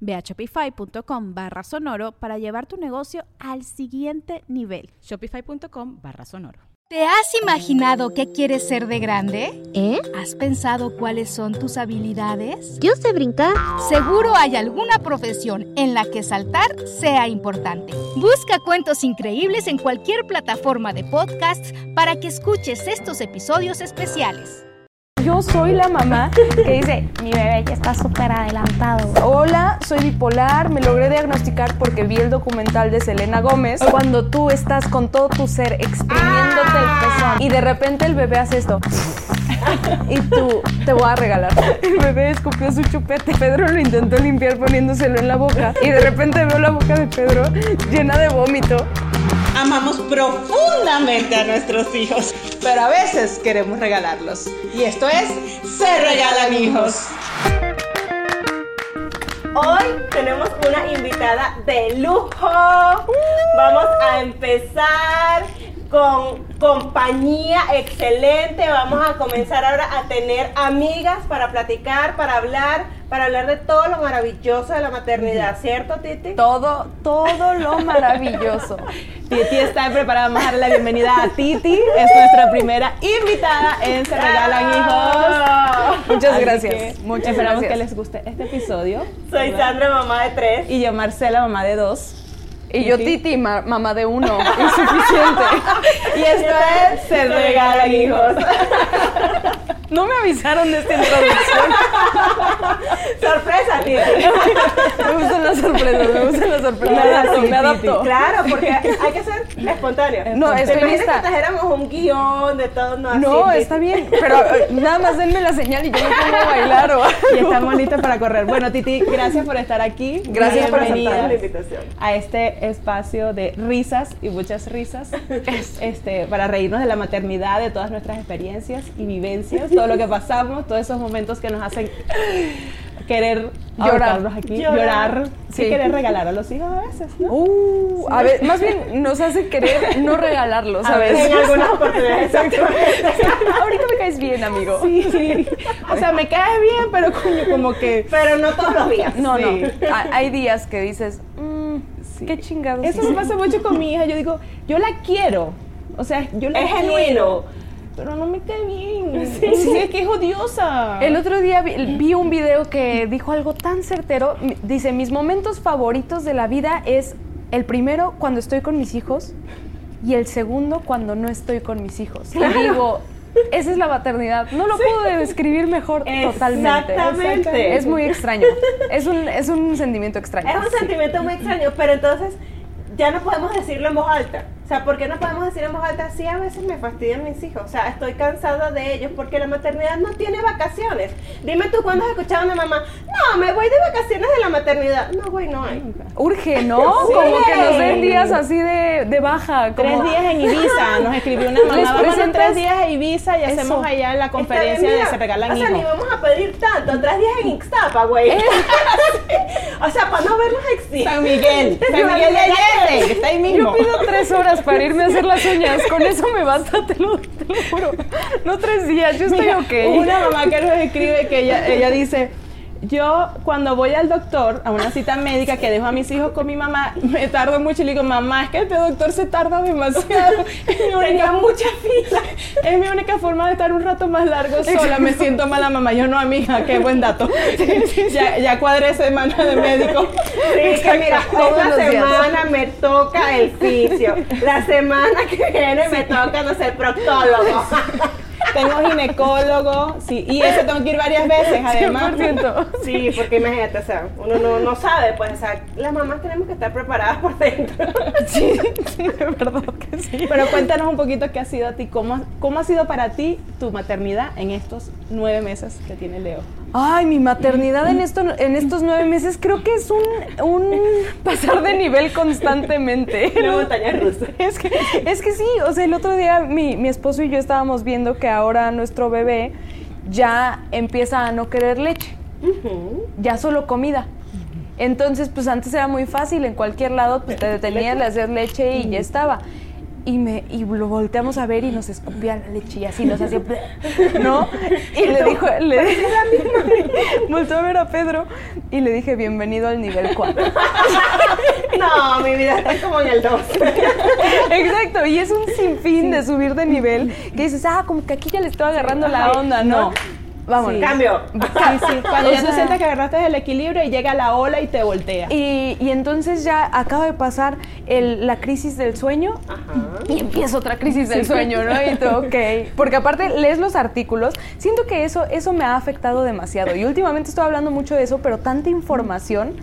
Ve a shopify.com barra sonoro para llevar tu negocio al siguiente nivel. Shopify.com barra sonoro. ¿Te has imaginado qué quieres ser de grande? ¿Eh? ¿Has pensado cuáles son tus habilidades? Yo sé brincar. Seguro hay alguna profesión en la que saltar sea importante. Busca cuentos increíbles en cualquier plataforma de podcasts para que escuches estos episodios especiales. Yo soy la mamá que dice, mi bebé ya está súper adelantado. Hola, soy bipolar, me logré diagnosticar porque vi el documental de Selena Gómez. Cuando tú estás con todo tu ser exprimiéndote el pezón y de repente el bebé hace esto. Y tú, te voy a regalar. El bebé escupió su chupete. Pedro lo intentó limpiar poniéndoselo en la boca. Y de repente veo la boca de Pedro llena de vómito. Amamos profundamente a nuestros hijos, pero a veces queremos regalarlos. Y esto es Se Regalan Hijos. Hoy tenemos una invitada de lujo. Vamos a empezar con compañía excelente. Vamos a comenzar ahora a tener amigas para platicar, para hablar, para hablar de todo lo maravilloso de la maternidad, ¿cierto, Titi? Todo, todo lo maravilloso. Titi está preparada. Vamos a darle la bienvenida a Titi. Es nuestra primera invitada en Se Regalan Hijos. Muchas Así gracias. que Muchas esperamos gracias. que les guste este episodio. Soy Sandra, mamá de tres. Y yo, Marcela, mamá de dos. Y yo, Titi, ma- mamá de uno. Insuficiente. Y esto es Se Regalan Hijos. No me avisaron de esta introducción. Sorpresa, Titi. Me gustan las sorpresas, me gustan las sorpresas. Me Claro, adapto, sí, me adapto. Titi. Claro, porque hay que ser espontáneo. No, ¿Te estoy imaginas lista. que trajéramos un guion de todo? No, así, No, Titi? está bien, pero eh, nada más denme la señal y yo me pongo a bailar o Y estamos listos para correr. Bueno, Titi, gracias por estar aquí. Gracias por aceptar la invitación. a este espacio de risas y muchas risas. Este, para reírnos de la maternidad, de todas nuestras experiencias y vivencias, todo lo que pasamos, todos esos momentos que nos hacen querer Llorar. aquí, Llorar. llorar, sí, Sí. querer regalar a los hijos a veces, ¿no? Uh, a ver, más bien nos hace querer no regalarlo, ¿sabes? En algunas oportunidades. Ahorita me caes bien, amigo. Sí. O sea, me cae bien, pero coño, como que Pero no todos los días. No, Sí. no. Ha- Hay días que dices, mm, qué chingados. Eso me pasa mucho con mi hija. Yo digo, yo la quiero. O sea, yo la Es quiero, genuino. Pero no me cae bien. Sí, es que es odiosa. El otro día vi, vi un video que dijo algo tan certero. Dice, mis momentos favoritos de la vida es el primero cuando estoy con mis hijos y el segundo cuando no estoy con mis hijos. Y digo, esa es la maternidad. No lo puedo describir mejor totalmente. Exactamente. Es muy extraño. Es un, es un sentimiento extraño. Es un Sí. sentimiento muy extraño, pero entonces ya no podemos decirlo en voz alta. O sea, ¿por qué no podemos decir en voz alta? Sí, a veces me fastidian mis hijos. O sea, estoy cansada de ellos porque la maternidad no tiene vacaciones. Dime tú cuándo has escuchado a una mamá, no, me voy de vacaciones de la maternidad. No, güey, no hay. Urge, ¿no? Como que nos den días así de, de baja. Tres días en Ibiza. Nos escribió una mamá. Vamos en presentas- tres días a Ibiza y Eso. hacemos allá la conferencia bien, de Se Regalan O sea, ni vamos a pedir tanto. Tres días en Ixtapa, güey. o sea, para no verlos existe. San Miguel. San Miguel de Allende, que está ahí mismo. Yo pido tres horas para irme a hacer las uñas. Con eso me basta, te lo, te lo juro. No tres días, yo estoy Mira, ok. Una mamá que nos escribe que ella, ella dice, Yo cuando voy al doctor, a una cita médica que dejo a mis hijos con mi mamá, me tardo mucho y le digo, mamá, es que este doctor se tarda demasiado. Es mi única, mucha fila. Es mi única forma de estar un rato más largo sola. Me siento mala mamá. Yo no, amiga, qué buen dato. Ya, ya cuadré semana de médico. Sí, que mira, esta días. semana me toca el fisio. La semana que viene me toca, no sé, proctólogo. Tengo ginecólogo, sí, y eso tengo que ir varias veces, además. Sí, porque imagínate, o sea, uno no, no sabe, pues, o sea, las mamás tenemos que estar preparadas por dentro. Sí, sí, de verdad que sí. Pero cuéntanos un poquito qué ha sido a ti, cómo, cómo ha sido para ti tu maternidad en estos nueve meses que tiene Leo. Ay, mi maternidad en, esto, en estos nueve meses creo que es un, un pasar de nivel constantemente. Una montaña rusa. Es que, es que sí, o sea, el otro día mi, mi esposo y yo estábamos viendo que ahora nuestro bebé ya empieza a no querer leche, ya solo comida. Entonces, pues antes era muy fácil, en cualquier lado pues te detenías de hacer leche y ya estaba. Y, me, y lo volteamos a ver y nos escupía la leche y así nos hacía, ¿no? Y le dijo, le volteó a ver a Pedro y le dije, bienvenido al nivel 4. No, mi vida está como en el 2. Exacto, y es un sinfín de subir de nivel que dices, ah, como que aquí ya le estoy agarrando la onda, ¿no? Vamos. Cambio. Sí, sí, cuando ya tú sientes que agarraste el equilibrio y llega la ola y te voltea. Y, y entonces ya acaba de pasar el- la crisis del sueño y empieza otra crisis del sueño, ¿no? Y tú, ok. Porque aparte lees los artículos, siento que eso, eso me ha afectado demasiado. Y últimamente estoy hablando mucho de eso, pero tanta información.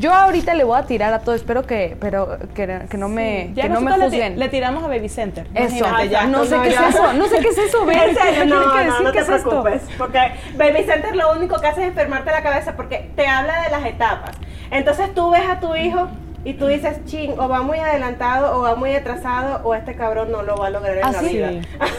Yo ahorita le voy a tirar a todo, espero que, pero, que, que no me, Ya que no me le, juzguen. le tiramos a Baby Center. Eso, Imagínate, ya. no sé no, qué es eso, no sé qué es eso, ve. En serio, no, que no, decir no qué te es esto. preocupes, porque Baby Center lo único que hace es enfermarte la cabeza porque te habla de las etapas. Entonces tú ves a tu hijo y tú dices, ching, o va muy adelantado, o va muy atrasado, o este cabrón no lo va a lograr en la Así, vida.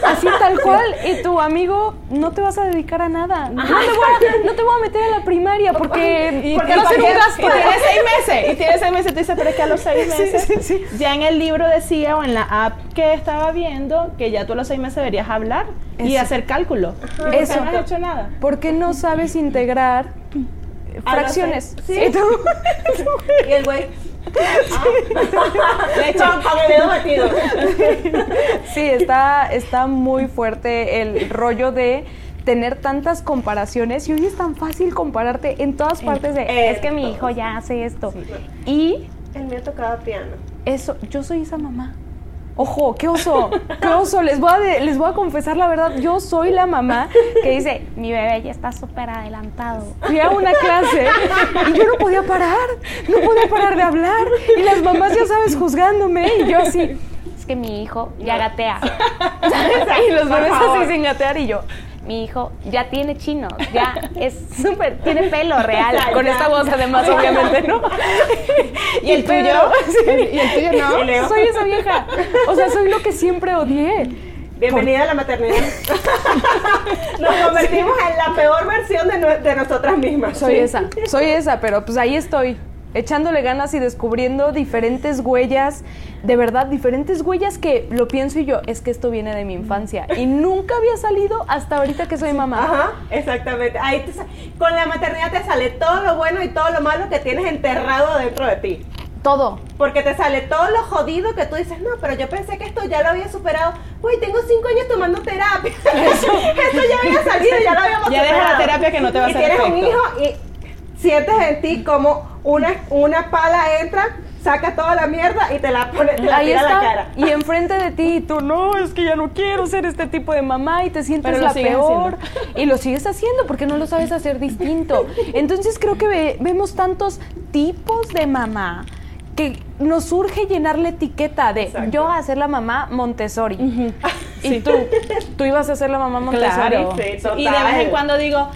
así tal cual. Y tu amigo no te vas a dedicar a nada. No te voy a, no te voy a meter a la primaria porque, Y, porque a ser un gasto. y tiene seis meses. Y tiene seis meses. Tú dices, pero es que a los seis meses. Ya en el libro decía, o en la app que estaba viendo, que ya tú a los seis meses deberías hablar y hacer cálculo. ¿Y por qué Eso. no has hecho nada? Porque no sabes integrar fracciones. Sí. Y tú- Y el güey. Le echan con el dedo metido. Sí, está, está muy fuerte el rollo de tener tantas comparaciones y hoy es tan fácil compararte en todas partes de es que mi hijo ya hace esto y El mío tocaba piano. eso yo soy esa mamá ojo qué oso qué oso. Les voy a de- les voy a confesar la verdad yo soy la mamá que dice mi bebé ya está súper adelantado fui a una clase y yo no podía parar no podía parar de hablar. Y las mamás ya sabes juzgándome. Y yo así es que mi hijo ya gatea y los bebés así sin gatear y yo mi hijo ya tiene chinos, ya es súper, tiene pelo real, Ya, con ya. esta voz además, obviamente, ¿no? ¿Y el tuyo? ¿Y el tuyo no? Y. Soy esa vieja, o sea, soy lo que siempre odié. Bienvenida a la maternidad. Nos convertimos en la peor versión de nosotras mismas. Soy esa, soy esa, pero pues ahí estoy, echándole ganas y descubriendo diferentes huellas, de verdad, diferentes huellas que lo pienso y yo, es que esto viene de mi infancia y nunca había salido hasta ahorita que soy mamá. Ajá, exactamente. Ahí te con la maternidad te sale todo lo bueno y todo lo malo que tienes enterrado dentro de ti. Todo. Porque te sale todo lo jodido que tú dices, no, pero yo pensé que esto ya lo había superado. Güey, tengo cinco años tomando terapia. esto ya había salido, ya lo habíamos Ya deja la terapia que no te va a y hacer tienes un hijo y sientes en ti como una, una pala entra, saca toda la mierda y te la pone, te la Ahí tira a la está. cara. Y enfrente de ti, y tú, no, es que ya no quiero ser este tipo de mamá y te sientes la peor. Y lo sigues haciendo porque no lo sabes hacer distinto. Entonces creo que ve- vemos tantos tipos de mamá que nos surge llenar la etiqueta de Exacto. yo a ser la mamá Montessori. Y tú, tú ibas a ser la mamá Montessori. Claro. Sí, y de vez en cuando digo,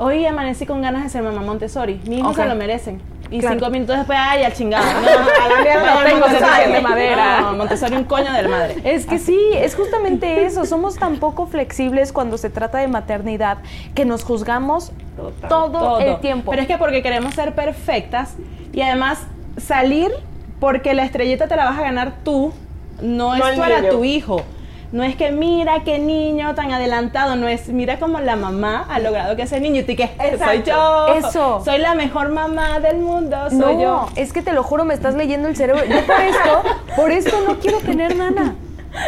hoy amanecí con ganas de ser mamá Montessori. Mi hijo Ok. se lo merecen. Y Claro. cinco minutos después, ay, al chingado. No, a la no tengo Montessori. suficiente madera. No, Montessori un coño de la madre. Es que sí, es justamente eso. Somos tan poco flexibles cuando se trata de maternidad que nos juzgamos Total. todo, Todo. el tiempo. Pero es que porque queremos ser perfectas y además salir porque la estrellita te la vas a ganar tú, no, No es para tu hijo. No es que mira qué niño tan adelantado, no es mira cómo la mamá ha logrado que ese niño, y que soy Exacto. yo, Eso. soy la mejor mamá del mundo, soy no, yo. es que te lo juro, me estás leyendo el cerebro. Yo por esto, por esto no quiero tener nana.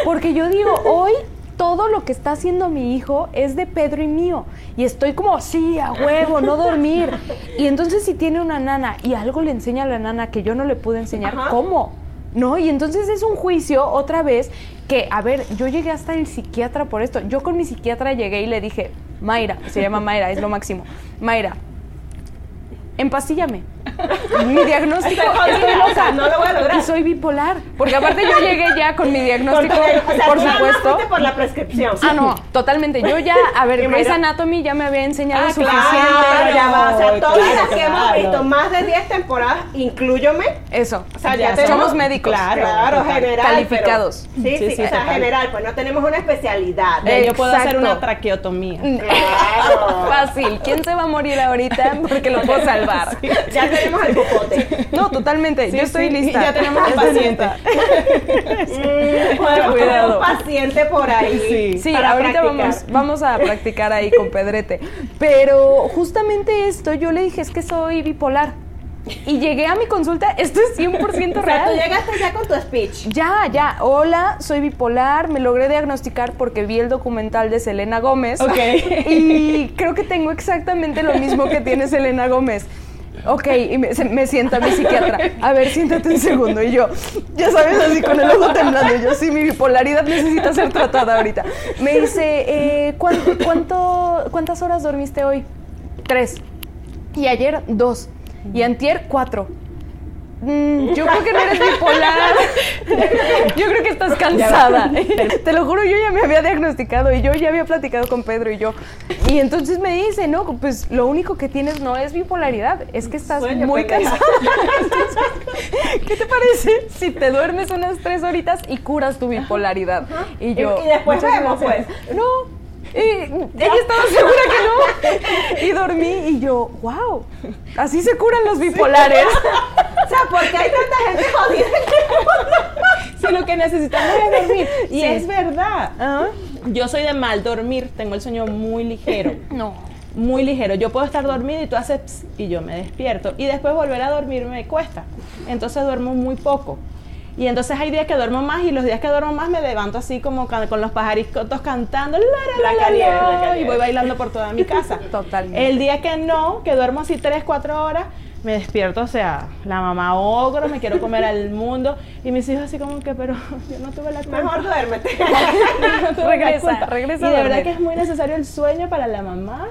Porque yo digo, hoy todo lo que está haciendo mi hijo es de Pedro y mío. Y estoy como, sí, a huevo, no dormir. Y entonces si tiene una nana y algo le enseña a la nana que yo no le pude enseñar, Ajá. ¿cómo? ¿No? Y entonces es un juicio otra vez que, a ver, yo llegué hasta el psiquiatra por esto. Yo con mi psiquiatra llegué y le dije, Mayra, se llama Mayra, es lo máximo. Mayra, empastíllame. Mi diagnóstico, Estoy loca. no lo voy a lograr. Y soy bipolar. Porque aparte yo llegué ya con mi Con diagnóstico, tu- o sea, por supuesto. fuiste por la prescripción. Ah, no, totalmente. Yo ya, a ver, Grey's Anatomy ya me había enseñado Ah, suficiente. Claro, ya va. O sea, Claro, todas las que claro. hemos visto, más de 10 temporadas, incluyome. Eso. O sea, ya, Ya tenemos. somos médicos. Claro, Claro, general. Calificados. pero- sí, Sí, sí, sí, o sea, general, pues no tenemos una especialidad. Yo puedo hacer una traqueotomía. Claro. Fácil. ¿Quién se va a morir ahorita? Porque lo puedo salvar. Ya tenemos el popote. No, totalmente. Sí, Yo estoy sí, lista. Ya tenemos Estoy paciente. Mm, podemos tener Cuidado. un paciente por ahí. Sí. Sí, para ahorita practicar. vamos, vamos a practicar ahí con Pedrete. Pero justamente esto, yo le dije, es que soy bipolar. Y llegué a mi consulta, esto es 100% O sea, tú real. llegaste ya con tu speech. Ya, ya. Hola, soy bipolar. Me logré diagnosticar porque vi el documental de Selena Gómez. Ok. Y creo que tengo exactamente lo mismo que tiene Selena Gómez. Ok, y me, me sienta mi psiquiatra. A ver, siéntate un segundo. Y yo, ya sabes, así con el ojo temblando. Yo, sí, mi bipolaridad necesita ser tratada ahorita. Me dice, eh, ¿cuánto, cuánto, ¿cuántas horas dormiste hoy? Tres. Y ayer, dos. Y antier, cuatro. Mm, yo creo que no eres bipolar. Yo creo que estás cansada. Te lo juro, yo ya me había diagnosticado y yo ya había platicado con Pedro y yo. Y entonces me dice, no, pues lo único que tienes no es bipolaridad, es que estás Sueño, muy cansada. Entonces, ¿Qué te parece si te duermes unas tres horitas y curas tu bipolaridad? Y yo. Y- y después "Muchas vemos, gracias". pues. No. Y ella estaba segura que no. Y dormí y yo, wow, así se curan los bipolares. O sea, porque hay tanta gente jodida Si lo que necesitamos es dormir. Y Sí. es verdad. Ah, Yo soy de mal dormir, tengo el sueño muy ligero. No. Muy ligero. Yo puedo estar dormida y tú haces ps y yo me despierto. Y después volver a dormir me cuesta. Entonces duermo muy poco. Y entonces hay días que duermo más y los días que duermo más me levanto así como con los pajaritos cantando la, y voy bailando por toda mi casa. Totalmente. El día que no, que duermo así 3, 4 horas, me despierto, o sea, la mamá ogro, me quiero comer al mundo. Y mis hijos así como que, pero yo no tuve la culpa. Mejor duérmete. No Regresa, Y de verdad que es muy necesario el sueño para la mamá.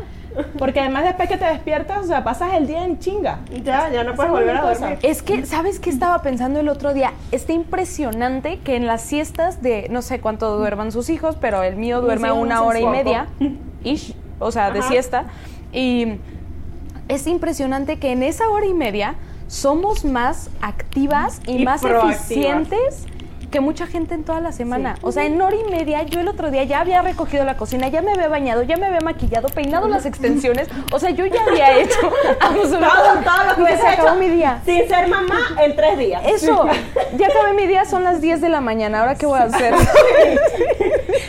Porque además después que te despiertas, o sea, pasas el día en chinga. Ya, ya no puedes volver a dormir. Es que, ¿sabes qué estaba pensando el otro día? Está impresionante que en las siestas de, no sé cuánto duerman sus hijos, pero el mío duerme una hora y media, ish, o sea, de Ajá. siesta. Y es impresionante que en esa hora y media somos más activas y, Y más proactivas. eficientes que mucha gente en toda la semana. O sea, en hora y media, yo el otro día ya había recogido la cocina, ya me había bañado, ya me había maquillado, peinado las extensiones. O sea, yo ya había hecho absolutamente Todo, todo lo que Me hubiese acabó hecho mi día. sin ser mamá en tres días. Eso, ya acabé mi día, son las 10 de la mañana, ¿ahora qué voy a hacer?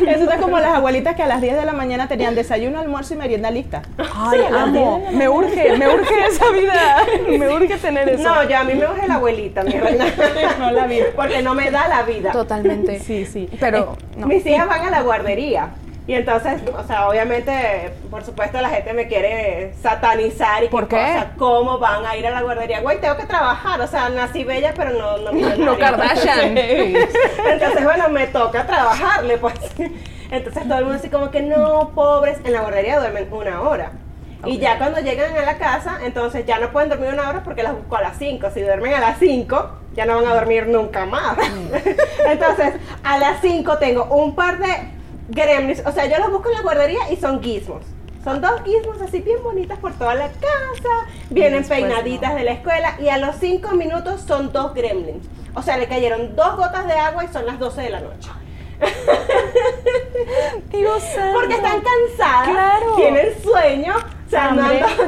Eso está como las abuelitas que a las 10 de la mañana tenían desayuno, almuerzo y merienda lista. Ay, amo, me urge, me urge esa vida, me urge tener eso. No, yo a mí me urge la abuelita, mi reina. No la vi. Porque no me da la vida. Totalmente. Sí, sí. Pero, no. Mis hijas van a la guardería. Y entonces, o sea, obviamente, por supuesto, la gente me quiere satanizar y ¿Por qué? O sea, ¿cómo van a ir a la guardería? Güey, tengo que trabajar. O sea, nací bella, pero no, no. No Kardashian. Entonces, bueno, me toca trabajarle, pues. Entonces todo el mundo así como que no, pobres, en la guardería duermen una hora. Y ya cuando llegan a la casa, entonces ya no pueden dormir una hora porque las busco a las 5. Si duermen a las 5, ya no van a dormir nunca más. entonces, a las 5 tengo un par de gremlins. O sea, yo los busco en la guardería y son gizmos. Son dos gizmos así bien bonitas por toda la casa, vienen peinaditas de la escuela y a los 5 minutos son dos gremlins. O sea, le cayeron dos gotas de agua y son las 12 de la noche. Porque están cansadas, Claro. tienen sueño, o sea, no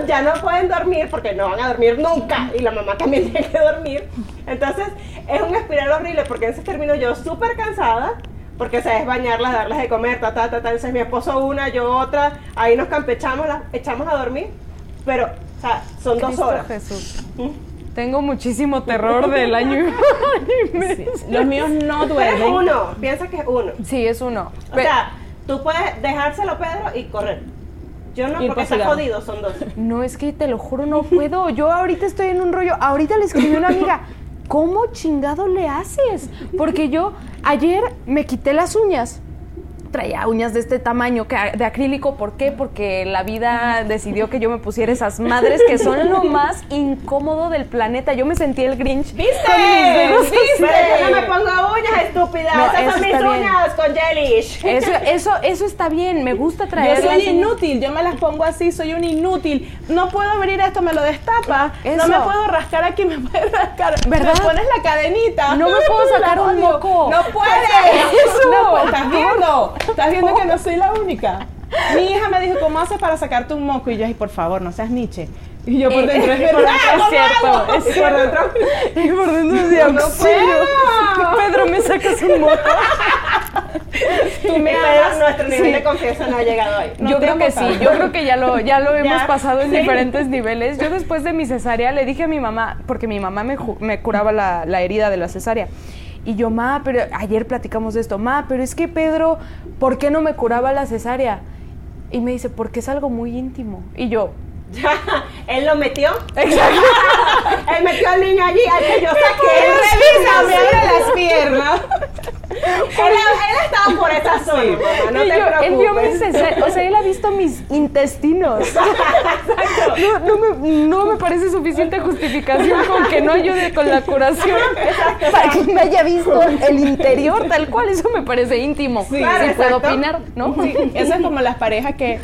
ya no pueden dormir porque no van a dormir nunca y la mamá también tiene que dormir. Entonces es un espiral horrible porque entonces termino yo súper cansada porque sabes bañarlas, darles de comer, ta, ta, ta, ta. Entonces mi esposo una, yo otra, ahí nos campechamos, las echamos a dormir, pero, o sea, son dos horas. Jesús. Tengo muchísimo terror del año y medio. Los míos no Pero es uno, piensa que es uno. Sí, es uno. O Pe- sea, tú puedes dejárselo Pedro y correr. Yo no, porque por está jodido, son dos. No, es que te lo juro, no puedo. Yo ahorita estoy en un rollo. Ahorita le escribí a una amiga, ¿cómo chingado le haces? Porque yo ayer me quité las uñas. Traía uñas de este tamaño, que, de acrílico. ¿Por qué? Porque la vida decidió que yo me pusiera esas madres que son lo más incómodo del planeta. Yo me sentí el Grinch. ¿Viste? Con mis dedos ¿Viste? Yo no me pongo uñas, estúpida. No, Esas son mis uñas con gelish. Eso, eso, eso está bien. Me gusta traer Yo soy inútil, yo me las pongo así, soy un inútil. No puedo abrir esto, me lo destapa. Eso. No me puedo rascar aquí, me puedes rascar. ¿Verdad? Me pones la cadenita. No me puedo sacar un moco. No puedes. Eso. No puedes. Estás viendo. Estás viendo que no soy la única. Mi hija me dijo, ¿cómo haces para sacarte un moco? Y yo, ay, por favor, no seas Nietzsche. Y yo por Eh, dentro, es por verdad, es ¿cómo cierto, es Y por dentro, Y por dentro decía, No puedo. Pedro, me sacas un moco. Tú me Pero nuestro nivel de confianza no ha llegado. No yo creo que sí, yo creo que ya lo, ya lo hemos pasado en diferentes niveles. Yo después de mi cesárea le dije a mi mamá, porque mi mamá me, curaba la, la herida de la cesárea. Y yo, ma, pero ayer platicamos de esto, ma, pero es que Pedro, ¿por qué no me curaba la cesárea? Y me dice, porque es algo muy íntimo. Y yo, Él lo metió. exacto. Él metió al niño allí, al que yo saqué. Él revisa, me abre las piernas. Él, él estaba por esa zona, mamá, no Y te yo, él vio mis preocupes. o sea, él ha visto mis intestinos. No, no me, no me parece suficiente justificación con que no ayude con la curación para que me haya visto el interior tal cual. Eso me parece íntimo. Sí, Sí, claro, puedo exacto. opinar, ¿no? Sí, eso es como las parejas que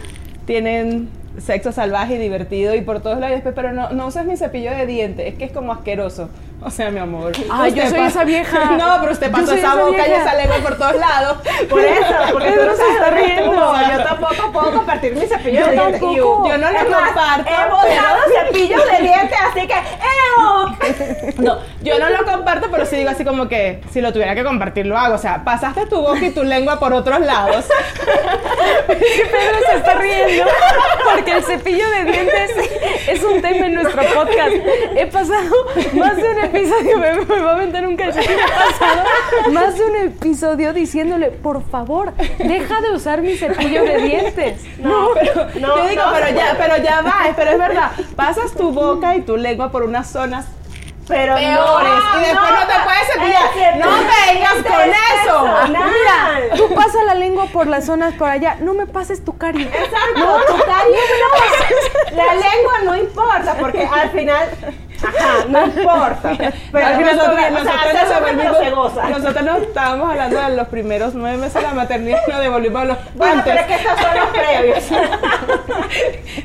tienen sexo salvaje y divertido y por todos lados, pero no, no uses mi cepillo de dientes, es que es como asqueroso. O sea, mi amor. Ay, yo soy esa vieja. No, pero usted pasó esa boca y esa lengua por todos lados. Por eso, porque tú Pedro no se está riendo. Yo tampoco puedo compartir mi cepillo de dientes. Yo no lo comparto, He botado cepillos de dientes, así que ¡Ew! No, yo no lo comparto, pero sí digo así como que si lo tuviera que compartir lo hago. O sea, pasaste tu boca y tu lengua por otros lados. Pedro se está riendo porque el cepillo de dientes es un tema en nuestro podcast. He pasado más de un episodio, me, me va a aventar un calcetín, he pasado más de un episodio diciéndole, por favor, deja de usar mi cepillo de dientes. No, pero no, yo digo, no, pero ya, pero ya va, pero es verdad. Pasas tu boca y tu lengua por unas zonas Pero peores no, y después no, te puedes cepillar. No vengas con eso. personal. Mira, tú pasas la lengua por las zonas por allá, no me pases tu carie. Exacto, tu carie no. La lengua no importa, porque al final, ajá, no importa. Pero Al final nosotros, nosotros, o sea, nosotros hacerlo nos se goza. nosotros nos estábamos hablando de los primeros nueve meses de la maternidad y nos devolvimos a los Bueno, antes. pero es que estos son los previos.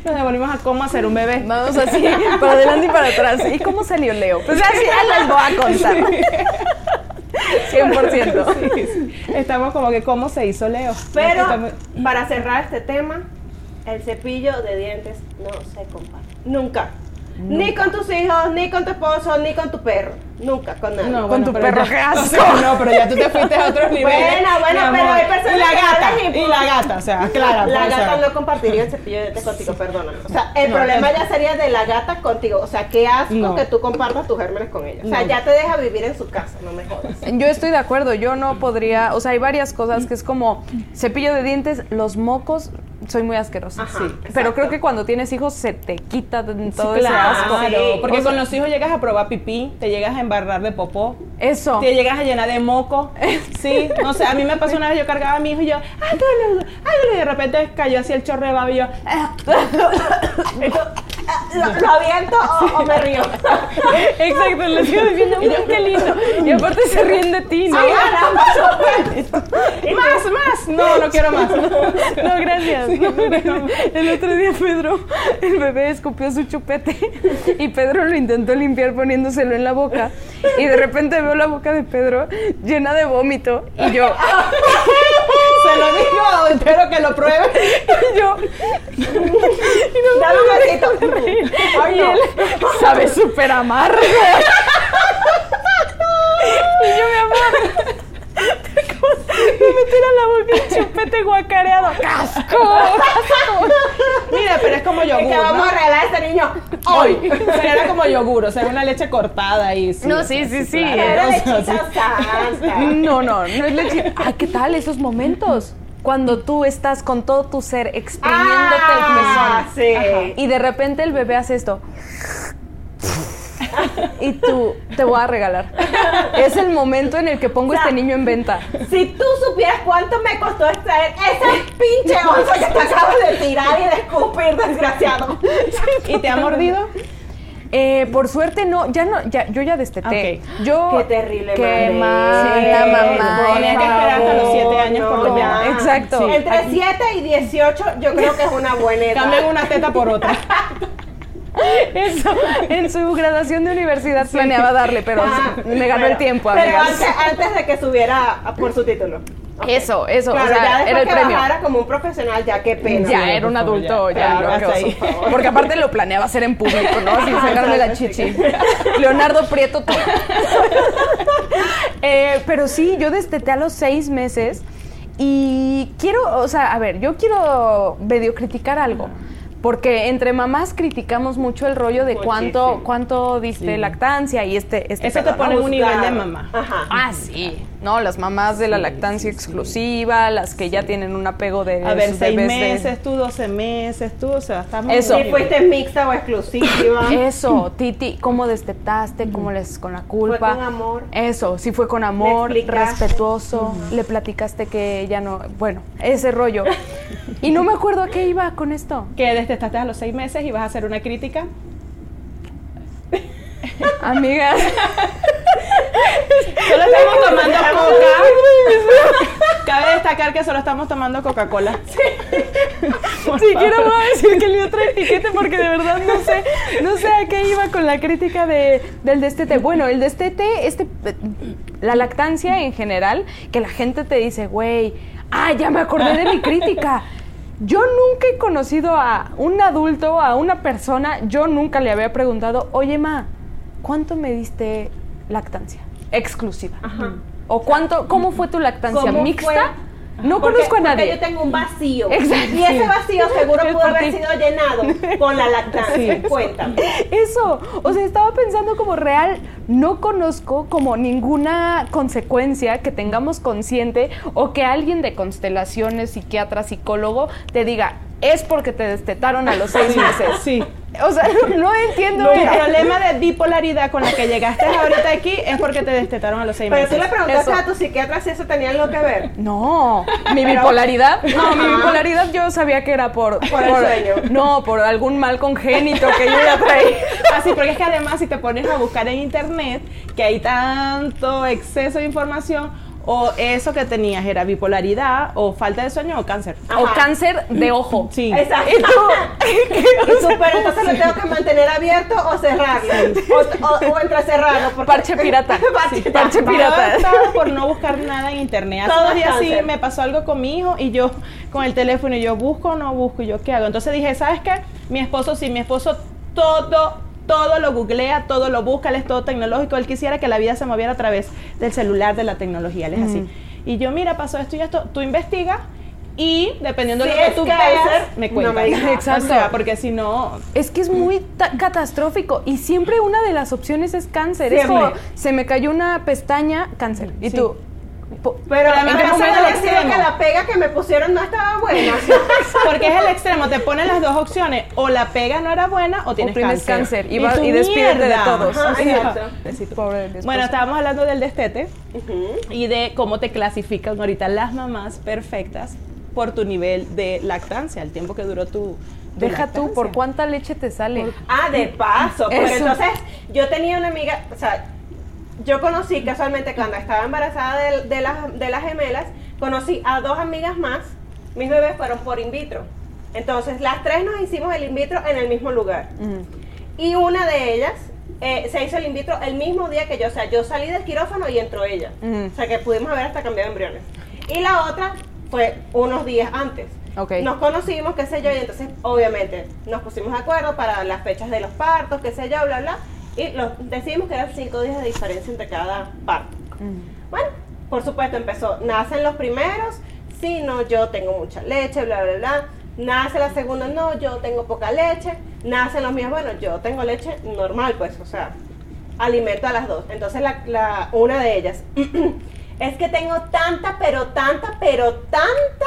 Nos devolvimos a cómo hacer un bebé. Vamos así, para adelante y para atrás. ¿Y cómo salió Leo? Pues así ya les voy a contar. 100%. Sí, sí. Estamos como que cómo se hizo Leo. Pero Estamos- para cerrar este tema, el cepillo de dientes no se compara. Nunca. Ni con tus hijos, ni con tu esposo, ni con tu perro. Nunca, con nadie. No, Con bueno, tu perro, ya- qué asco. o sea, no, pero ya tú te fuiste a otros niveles. Bueno, bueno, pero hay personas Y la gata, y- y la gata, o sea, claro. La gata no compartiría el cepillo de dientes contigo, perdóname. O sea, el No, problema ya sería de la gata contigo. O sea, qué asco No. que tú compartas tus gérmenes con ella. O sea, No. ya te deja vivir en su casa, no me jodas. Yo estoy de acuerdo, yo no podría, o sea, hay varias cosas que es como cepillo de dientes, los mocos, soy muy asquerosa. Ajá, sí. exacto. Pero creo que cuando tienes hijos se te quita todo Sí, ese claro, asco. Sí. porque O sea, con los hijos llegas a probar pipí, te llegas a embarrar de popó, Eso. te llegas a llenar de moco. Sí, no sé, a mí me pasó una vez, yo cargaba a mi hijo y yo, ay, y de repente cayó así el chorro de baba y yo, ¿Lo, lo aviento o, o me río? Exacto, le sigo diciendo, "Mira, qué lindo. Y aparte se ríen de ti, ¿no? Caramba, y más, más, no, no quiero más. No, gracias. El otro día Pedro, el bebé escupió su chupete y Pedro lo intentó limpiar poniéndoselo en la boca y de repente veo la boca de Pedro llena de vómito y yo, Se lo digo, espero que lo pruebe. y yo, Dame un besito. Ay, y no. él sabe súper amargo. Y yo, mi amor, me ¡Casco! Mira, pero es como Es yogur, que vamos ¿no? a regalar a este niño Hoy. O sea, era como yogur, o sea, una leche cortada y sí. No, sí, sí, sí. claro, Era o sea, sí. santa. No, no, no es leche. Ay, ¿qué tal esos momentos? Cuando tú estás con todo tu ser exprimiéndote Ah, el pezón. sí. Y de repente el bebé hace esto. Y tú, te voy a regalar. Es el momento en el que pongo O sea, este niño en venta. Si tú supieras cuánto me costó extraer ese pinche onza que te acabas de tirar y de escupir, desgraciado. ¿Y te ha mordido? Eh, por suerte no, ya no, ya, yo ya desteté. Yo, Qué terrible Qué madre. mala mamá. Tenía que esperar hasta los favor, siete años por lo. Exacto. Sí. Entre 7 y 18 yo creo que es una buena edad. Cambian una teta por otra. Eso, en su graduación de universidad planeaba darle, pero Ah, me ganó pero- el tiempo, Pero antes, antes de que subiera por su título. Eso, eso, Claro, o sea, ya era el que premio. bajara como un profesional, ya qué pena. Ya Sí, era un adulto, ya. ya, Claro, oso. Porque aparte lo planeaba hacer en público, ¿no? Sin sacarme la chichi. Leonardo Prieto todo. Eh, pero sí, yo desteté a los seis meses y quiero, o sea, a ver, yo quiero medio criticar algo. Porque entre mamás criticamos mucho el rollo de cuánto, Muchísimo. cuánto diste Sí. lactancia y este, este Eso te pone en un nivel de mamá. Ajá. Ah, sí. No, las mamás de la lactancia exclusiva, las que ya tienen un apego de A ver, seis de- meses, tú 12 meses, tú, o sea, estamos... Eso. Si fuiste mixta o exclusiva. Eso, Titi, ¿cómo destetaste? ¿Cómo le haces con la culpa? con amor. Eso, si fue con amor, respetuoso, le platicaste que ya no, bueno, ese rollo. y no me acuerdo a qué iba con esto. Que destetaste a los seis meses y vas a hacer una crítica. Amigas, Solo estamos tomando coca. Cabe destacar que solo estamos tomando Coca-Cola. siquiera voy a decir que le otra etiquete porque de verdad no sé, no sé a qué iba con la crítica de, del destete. Bueno, el destete, este, la lactancia en general, que la gente te dice, güey, ah, ya me acordé de mi crítica. Yo nunca he conocido a un adulto, a una persona, yo nunca le había preguntado, oye, ma, ¿cuánto me diste lactancia? Exclusiva. ¿O cuánto, cómo fue tu lactancia? ¿Cómo ¿Mixta? fue? No Porque- conozco a porque nadie. yo tengo un vacío. Exacto. Y ese vacío seguro pudo haber sido llenado con la lactancia. Cuéntame. Eso, o sea, estaba pensando como real, no conozco como ninguna consecuencia que tengamos consciente o que alguien de constelaciones, psiquiatra, psicólogo, te diga, es porque te destetaron a los seis meses. Sí. O sea, no entiendo. No, el problema de bipolaridad con la que llegaste ahorita aquí es porque te destetaron a los seis Pero meses. tú le preguntaste Eso. a tu psiquiatra si eso tenía algo que ver. No, mi bipolaridad, no, mi bipolaridad yo sabía que era por, Por el sueño. no, por algún mal congénito que yo ya traía. Así, porque es que además si te pones a buscar en internet que hay tanto exceso de información, o eso que tenías era bipolaridad, o falta de sueño, o cáncer. O cáncer de ojo. Sí. Exacto. Y tú, Y tú, pero entonces lo tengo que mantener abierto o cerrarlo. O, o, o entrecerrarlo. porque- Parche pirata. Parche Sí, parche Yo pirata. por no buscar nada en internet. Hace Todo unos días sí me pasó algo con mi hijo y yo con el teléfono y yo busco o no busco y yo qué hago. Entonces dije, ¿sabes qué? Mi esposo sí, mi esposo todo, todo lo googlea, todo lo busca, él es todo tecnológico, él quisiera que la vida se moviera a través del celular, de la tecnología, él es así. Y yo, mira, pasó esto y esto, tú investigas y dependiendo de lo que tú veas, me no cuentas. me. Exacto. O sea, porque si no, Es que es muy ta- catastrófico y siempre una de las opciones es cáncer. Es como, se me cayó una pestaña, cáncer. Y Sí. tú, Pero además al decir extremo. que la pega que me pusieron no estaba buena. Porque es el extremo, te ponen las dos opciones, o la pega no era buena o tienes, tienes cáncer, y va- tú, y despídete de todos. Ajá, O exacto. pobre. Bueno, estábamos hablando del destete y de cómo te clasifican ahorita las mamás perfectas por tu nivel de lactancia, el tiempo que duró tu, Deja tú, ¿por cuánta leche te sale? Ah, de paso. Entonces, yo tenía una amiga, o sea, yo conocí casualmente cuando estaba embarazada de, de las, de las gemelas, conocí a dos amigas más, mis bebés fueron por in vitro. Entonces, las tres nos hicimos el in vitro en el mismo lugar. Y una de ellas eh, se hizo el in vitro el mismo día que yo, o sea, yo salí del quirófano y entró ella. O sea, que pudimos haber hasta cambiado embriones. Y la otra fue unos días antes. Ok. Nos conocimos, qué sé yo, y entonces obviamente nos pusimos de acuerdo para las fechas de los partos, qué sé yo, bla, bla. Y decidimos que eran cinco días de diferencia entre cada parto. Ujú. Bueno, por supuesto, empezó, nacen los primeros, sí, no, yo tengo mucha leche, bla, bla, bla. Nace la segunda, no, yo tengo poca leche. Nacen los míos, bueno, yo tengo leche normal, pues, o sea, alimento a las dos. Entonces, la, la- una de ellas, es que tengo tanta, pero tanta, pero tanta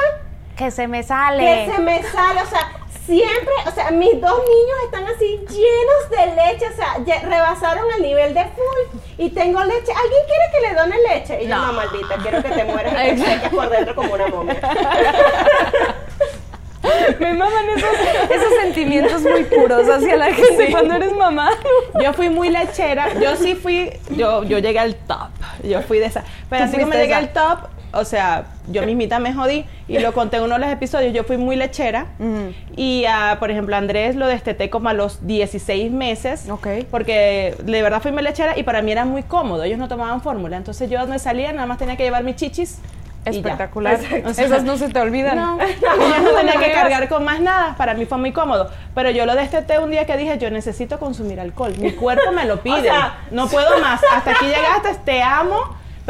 Que se me sale. que se me sale, o sea, siempre, o sea, mis dos niños están así llenos de leche, o sea, ya rebasaron el nivel de full y tengo leche. ¿Alguien quiere que le done leche? Y yo, no, maldita, quiero que te mueras y te seques por dentro como una momia. Me maman esos, esos sentimientos muy puros hacia la gente cuando eres mamá. Yo fui muy lechera, yo sí fui, yo, yo llegué al top, yo fui de esa. Pero así como llegué al top, o sea, yo mismita me jodí y lo conté en uno de los episodios, yo fui muy lechera y, ah, por ejemplo, Andrés lo desteté como a los 16 meses, Ok. porque de verdad fui muy lechera y para mí era muy cómodo, ellos no tomaban fórmula, entonces yo me salía, nada más tenía que llevar mis chichis. Espectacular. O sea, Esas no se te olvidan. no, y yo no tenía que cargar con más nada. Para mí fue muy cómodo. Pero yo lo desteté un día que dije, yo necesito consumir alcohol. Mi cuerpo me lo pide. sea- no puedo más. Hasta aquí llegaste, te amo.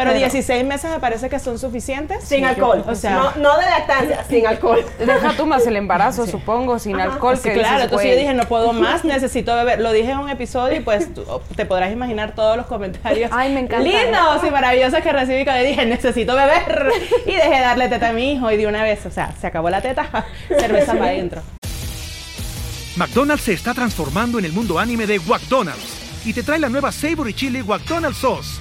Pero 16 meses me parece que son suficientes. Sin alcohol. O sea, no, no de lactancia, sin alcohol. Deja tú más el embarazo, supongo, sin alcohol. sí, que claro, dices, entonces yo dije, no puedo más, necesito beber. Lo dije en un episodio y pues tú- te podrás imaginar todos los comentarios Ay, me encanta. lindos y maravillosos que recibí cuando dije, necesito beber. Y dejé de darle teta a mi hijo y de una vez, o sea, se acabó la teta, cerveza para adentro. McDonald's se está transformando en el mundo anime de McDonald's y te trae la nueva Savory Chili McDonald's Sauce.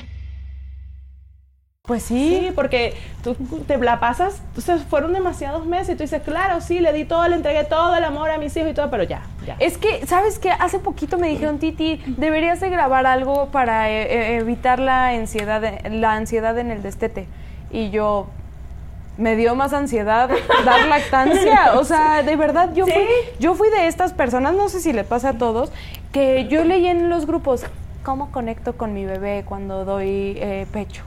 Pues sí, porque tú te la pasas, entonces fueron demasiados meses y tú dices, claro, sí, le di todo, le entregué todo el amor a mis hijos y todo, pero ya, ya. Es que, ¿sabes qué? Hace poquito me dijeron, Titi, deberías de grabar algo para eh, eh, evitar la ansiedad, la ansiedad en el destete. Y yo, me dio más ansiedad dar lactancia. O sea, de verdad, yo, fui, yo fui de estas personas, no sé si le pasa a todos, que yo leí en los grupos, ¿cómo conecto con mi bebé cuando doy eh, pecho?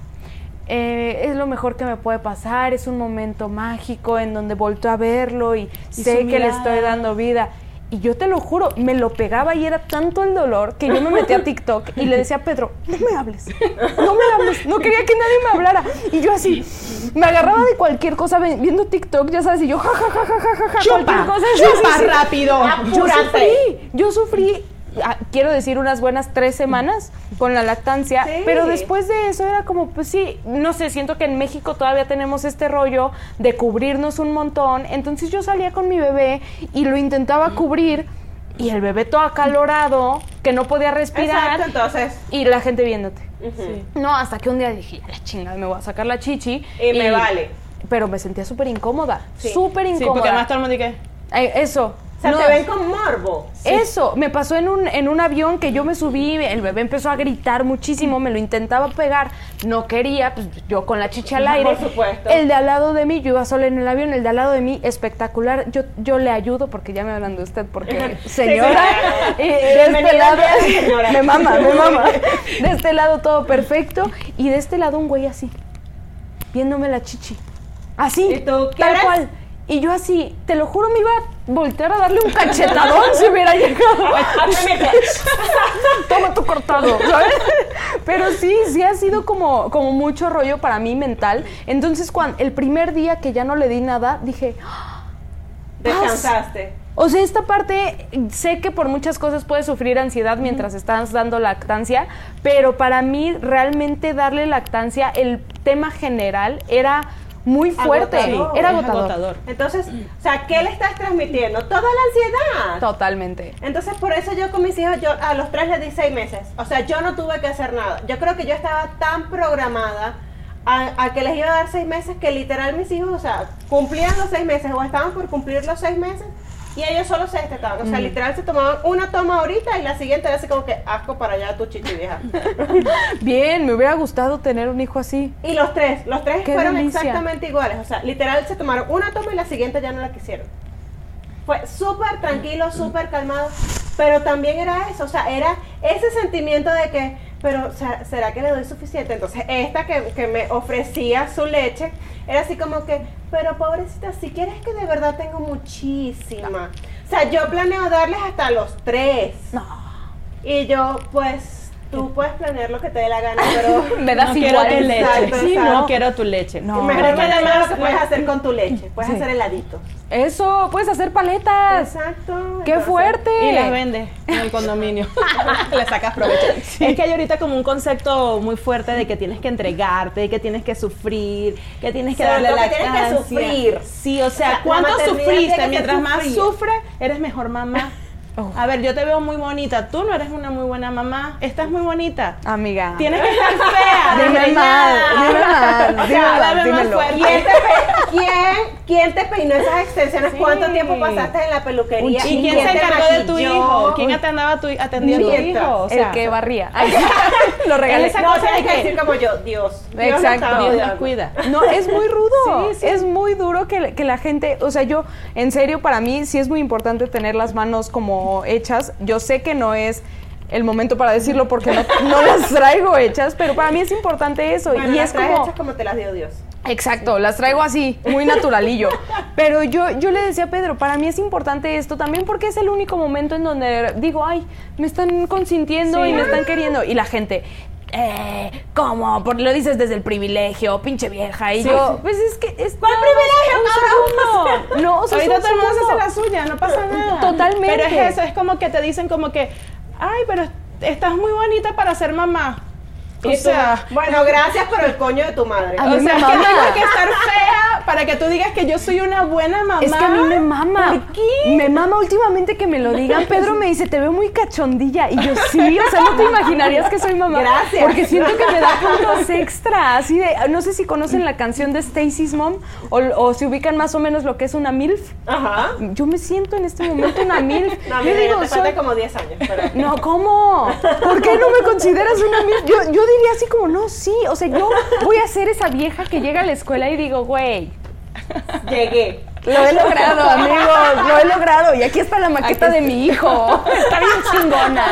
Eh, es lo mejor que me puede pasar, es un momento mágico en donde volto a verlo y, sé su que le estoy dando vida. Y yo te lo juro, me lo pegaba y era tanto el dolor que yo me metí a TikTok y le decía a Pedro, no me hables, no me hables, no quería que nadie me hablara. Y yo así, me agarraba de cualquier cosa viendo TikTok, ya sabes, y yo, ja, ja, ja, ja, ja, ja, cualquier cosa. chupa sí, sí. rápido. Yo sufrí, yo sufrí, quiero decir, unas buenas tres semanas con la lactancia, Sí. pero después de eso era como, pues sí, no sé, siento que en México todavía tenemos este rollo de cubrirnos un montón, entonces yo salía con mi bebé y lo intentaba cubrir y el bebé todo acalorado, que no podía respirar Exacto, entonces. y la gente viéndote. No, hasta que un día dije, "Ya, la chingada, me voy a sacar la chichi. Y me vale. Pero me sentía súper incómoda, Sí. súper Sí, incómoda. porque además todo el mundo dice, Eh, eso. Sea, No, te ven con morbo. Eso, me pasó en un, en un avión que yo me subí, el bebé empezó a gritar muchísimo, me lo intentaba pegar, no quería, pues yo con la chicha al aire. por supuesto. El de al lado de mí, yo iba sola en el avión, el de al lado de mí, espectacular. Yo, yo le ayudo porque ya me hablan de usted, porque señora, de este lado, señora. me mama, me mama. De este lado todo perfecto, y de este lado un güey así, viéndome la chichi. Así, ¿Y tú tal cual. Y yo así, te lo juro, me iba a voltear a darle un cachetadón si hubiera llegado. Toma tu cortado, ¿sabes? Pero sí, sí ha sido como, como mucho rollo para mí mental. Entonces, cuando el primer día que ya no le di nada, dije, Descansaste. o sea, esta parte, sé que por muchas cosas puedes sufrir ansiedad mientras estás dando lactancia, pero para mí realmente darle lactancia, el tema general era muy fuerte, Agotador. era agotador. agotador. Entonces, o sea, ¿qué le estás transmitiendo? Toda la ansiedad. Totalmente. Entonces, por eso yo con mis hijos, yo a los tres les di seis meses. O sea, yo no tuve que hacer nada. Yo creo que yo estaba tan programada a, a que les iba a dar seis meses que literal mis hijos, o sea, cumplían los seis meses o estaban por cumplir los seis meses y ellos solo se destetaban. O sea, literal se tomaban una toma ahorita y la siguiente era así como que asco para allá tu chichi vieja. Bien, me hubiera gustado tener un hijo así. y los tres, los tres Qué fueron delicia. exactamente iguales. O sea, literal se tomaron una toma y la siguiente ya no la quisieron. Fue súper tranquilo, súper calmado. Pero también era eso, o sea, era ese sentimiento de que pero o sea, ¿será que le doy suficiente? Entonces, esta que, que me ofrecía su leche, era así como que, pero pobrecita, si quieres que de verdad tengo muchísima. O sea, yo planeo darles hasta los tres. Y yo, pues, tú puedes planear lo que te dé la gana, pero Me das no quiero igual. tu leche. Exacto, sí, exacto. no quiero tu leche. No. pero es que además lo que puedes hacer con tu leche, puedes Sí. hacer heladitos. Eso, puedes hacer paletas. Exacto. ¡Qué entonces- fuerte! Y las vende en el condominio. Le sacas provecho. Es que hay ahorita como un concepto muy fuerte de que tienes que entregarte, que tienes que sufrir, que tienes que darle la que tienes que sufrir. Sí, o O sea, sea, la ¿cuánto sufriste? Mientras más sufres, eres mejor mamá. Oh. A ver, yo te veo muy bonita. Tú no eres una muy buena mamá. Estás muy bonita. Amiga. Tienes que estar fea. Dime más, dime sea, dime fuerte. ¿Quién te, peinó esas extensiones? Sí. ¿Cuánto tiempo pasaste en la peluquería? ¿Y quién se encargó de tu hijo? ¿Quién atendaba a tu, atendió a tu hijo? O sea, el que barría. Ay, lo regalé. Esa No, cosa de que decir como yo, Dios. Exacto. Dios nos cuida. No, es muy rudo. Sí, sí. Es muy duro que, que la gente, o sea, yo, en serio, para mí sí es muy importante tener las manos como hechas. Yo sé que no es el momento para decirlo porque no, no las traigo hechas, pero para mí es importante eso. Bueno, y las es como... hechas como te las dio Dios. Exacto, las traigo así, muy naturalillo. Pero yo, yo le decía a Pedro, para mí es importante esto también porque es el único momento en donde digo, ay, me están consintiendo y me están queriendo. Y la gente, eh, ¿cómo? Porque lo dices desde el privilegio, pinche vieja. Y yo, pues es que es. ¿Cuál privilegio, cabrón? No, o sea, Ahorita todo el un mundo hace la suya, no pasa nada. Totalmente. Pero es eso, es como que te dicen como que, ay, pero estás muy bonita para ser mamá. Sea, bueno, gracias por el coño de tu madre. A o sea, es que tengo que estar fea para que tú digas que yo soy una buena mamá. Es que a mí me mama. ¿Por qué? Me mama últimamente que me lo digan. Pedro me dice, te veo muy cachondilla. Y yo, sí, o sea, no te imaginarías que soy mamá. Gracias. Porque siento que me da puntos extra. Así de, no sé si conocen la canción de Stacy's Mom o, o si ubican más o menos lo que es una MILF. Ajá. Yo me siento en este momento una MILF. No, Yo mira, digo, ya te soy- como 10 años. Pero... no, ¿cómo? ¿Por qué no me consideras una MILF? Yo, yo diría así como, no, sí. O sea, yo voy a ser esa vieja que llega a la escuela y digo, güey, Llegué. Lo he logrado, amigos, lo he logrado. Y aquí está la maqueta de mi hijo. Está bien chingona.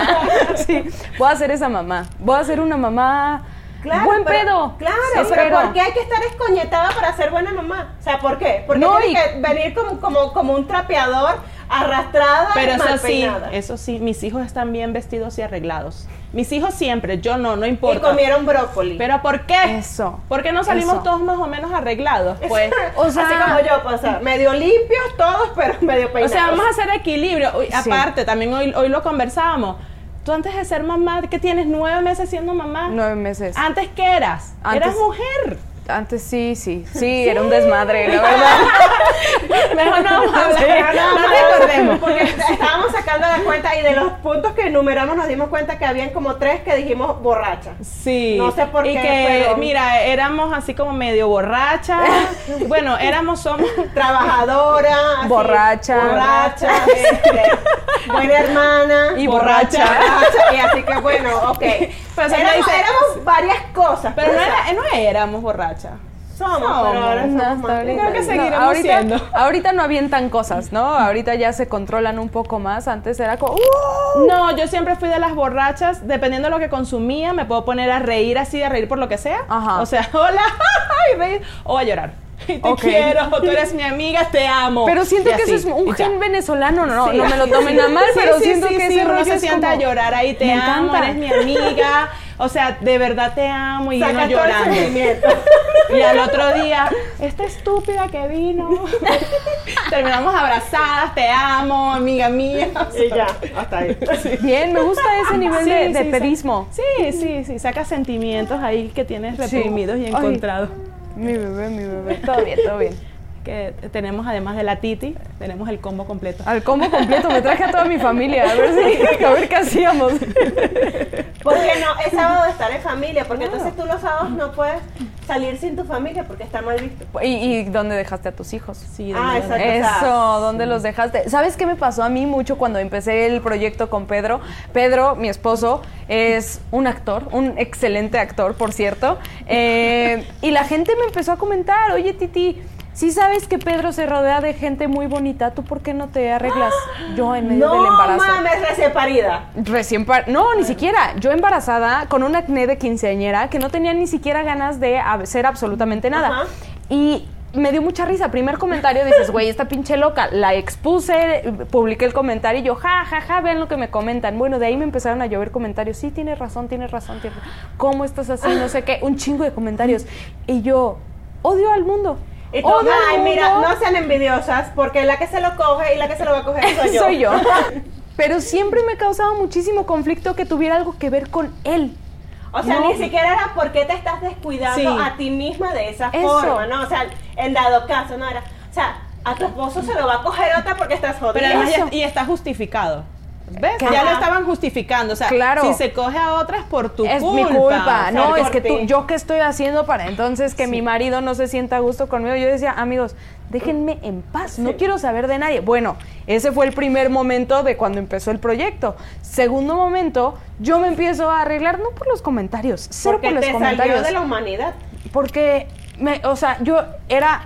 Sí, voy a ser esa mamá. Voy a ser una mamá Claro, buen pero- pedo. Claro, Sí, pero espero. ¿por qué hay que estar escoñetada para ser buena mamá? O sea, ¿por qué? Porque No, tiene y- que venir como, como, como un trapeador arrastrada Pero y eso mal sí, peinada. eso sí, mis hijos están bien vestidos y arreglados. Mis hijos siempre, yo no, no Y importa. comieron brócoli. Pero ¿por qué? Eso. ¿Por qué no salimos Eso. todos más o menos arreglados? Pues, o sea- Así como yo, pues, o sea, medio limpios todos, pero medio o peinados. sea, vamos a hacer equilibrio. Uy, Sí. Aparte, también hoy, hoy lo conversábamos. Tú antes de ser mamá, ¿qué tienes? ¿Nueve meses siendo mamá? Nueve meses. ¿Antes qué eras? Antes- Eras mujer. Antes sí, sí, sí, era un desmadre, la verdad. Mejor no vamos a hablar, Sí, no, no, recordemos. Porque estábamos sacando la cuenta y de los puntos que enumeramos nos dimos cuenta que habían como tres que dijimos borracha. Sí. No sé por y qué, que, pero- mira, éramos así como medio borrachas. bueno, éramos, somos. Trabajadora, así, Borracha. borracha, este, buena hermana Y borracha. borracha, y así que bueno, ok. Pero éramos, dice- éramos varias cosas. Pero no, era, no éramos borrachas. Somos, somos. pero ahora No, somos hasta más. ahorita. Creo que no, seguiremos ahorita, siendo. ahorita no avientan cosas, ¿no? Ahorita ya se controlan un poco más. Antes era como, ¡uh! No, yo siempre fui de las borrachas, dependiendo de lo que consumía, me puedo poner a reír así, a reír por lo que sea. Ajá. O sea, hola, y reír, o a llorar. Y te Ok. quiero, tú eres mi amiga, te amo. Pero siento Y que eso así, es un gen venezolano, no, Sí. no me lo tomen a mal, Sí, pero sí, siento sí, que sí, ese rollo se es sienta como- a llorar ahí, te Me amo, encanta. eres mi amiga. O sea, de verdad te amo y Saca el llorando. Y al otro día, esta estúpida que vino. Terminamos abrazadas, te amo, amiga mía. Y ya, hasta ahí. Bien, me gusta ese nivel Sí, de, de sí, pedismo. Sí, sí, sí, saca sentimientos ahí que tienes reprimidos y Ay. encontrados. Mi bebé, mi bebé. Todo bien, todo bien. Que tenemos además de la Titi, tenemos el combo completo. Al combo completo, me traje a toda mi familia, a ver si, a ver qué hacíamos. Porque no, es sábado de estar en familia, porque entonces tú los sábados no puedes salir sin tu familia porque está mal visto. ¿Y, y dónde dejaste a tus hijos? Sí, Ah, exacto. Eso, ¿dónde los dejaste? ¿Sabes qué me pasó a mí mucho cuando empecé el proyecto con Pedro? Pedro, mi esposo, es un actor, un excelente actor, por cierto. Eh, y la gente me empezó a comentar, oye Titi, si sabes que Pedro se rodea de gente muy bonita, ¿tú por qué no te arreglas yo en medio No del embarazo? mames, recién parida. Recién par- No, ni siquiera. Yo embarazada con un acné de quinceañera que no tenía ni siquiera ganas de hacer absolutamente nada. Ajá. Y me dio mucha risa. Primer comentario dices, güey, esta pinche loca. La expuse, publiqué el comentario y yo, ja, ja, ja, vean lo que me comentan. Bueno, de ahí me empezaron a llover comentarios. Sí, tienes razón, tienes razón, tienes razón. ¿Cómo estás así? No sé qué. Un chingo de comentarios. Y yo, odio al mundo. Y tú, al ay, mira, mundo. no sean envidiosas, porque la que se lo coge y la que se lo va a coger soy yo. Soy yo. Pero siempre me causaba muchísimo conflicto que tuviera algo que ver con él. O sea, No. ni siquiera era por qué te estás descuidando Sí. a ti misma de esa Eso. forma, ¿no? O sea, en dado caso, no era. O sea, a tu esposo se lo va a coger otra porque estás jodida. Pero además y está justificado. ¿Ves? Ya lo estaban justificando. O sea, Claro. si se coge a otras por tu es culpa. mi culpa. No, es que tú, yo qué estoy haciendo para entonces que mi marido no se sienta a gusto conmigo. Yo decía, amigos, déjenme en paz, no quiero saber de nadie. Bueno, ese fue el primer momento de cuando empezó el proyecto. Segundo momento, yo me empiezo a arreglar, no por los comentarios, cero porque por los te comentarios. salió de la humanidad. Porque, me, o sea, yo era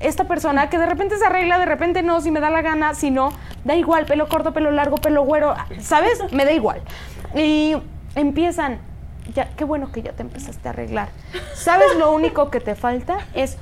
esta persona que de repente se arregla, de repente no, si me da la gana, si no, da igual, pelo corto, pelo largo, pelo güero, ¿sabes? Me da igual. Y empiezan, ya, qué bueno que ya te empezaste a arreglar. ¿Sabes lo único que te falta? Es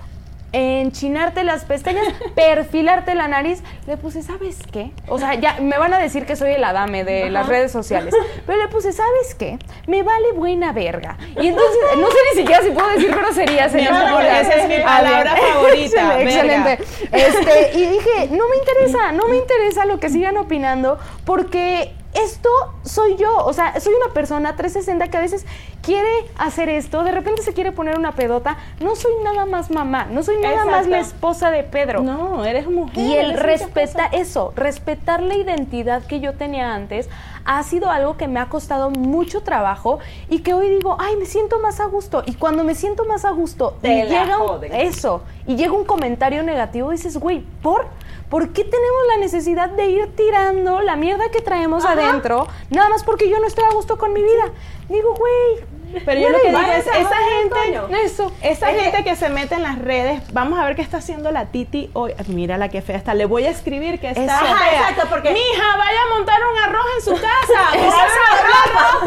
enchinarte las pestañas, perfilarte la nariz. Le puse, ¿sabes qué? O sea, ya me van a decir que soy el adame de las redes sociales. Pero le puse, ¿sabes qué? Me vale buena verga. Y entonces, no sé ni siquiera si puedo decir grosería, señor. Claro, Zamora. esa es mi palabra favorita, Excelente. Este, y dije, no me interesa, no me interesa lo que sigan opinando, porque esto soy yo. O sea, soy una persona 360 que a veces quiere hacer esto, de repente se quiere poner una pedota. No soy nada más mamá, no soy nada más la esposa de Pedro. No, eres mujer. Y el eres muchas respeta cosas. eso, respetar la identidad que yo tenía antes, ha sido algo que me ha costado mucho trabajo y que hoy digo, ay, me siento más a gusto. Y cuando me siento más a gusto y llega un- eso, y llega un comentario negativo, dices, güey, ¿por? ¿Por qué tenemos la necesidad de ir tirando la mierda que traemos adentro nada más porque yo no estoy a gusto con mi vida? Digo, güey, Pero yo lo que digo es, esa gente, coño. eso, esa Es gente que se mete en las redes, vamos a ver qué está haciendo la Titi hoy. Mira la que fea está. Le voy a escribir que está Eso. Ajá, fea. exacto, porque- Mija, vaya a montar un arroz en su casa. Eso. Póngase a ropa.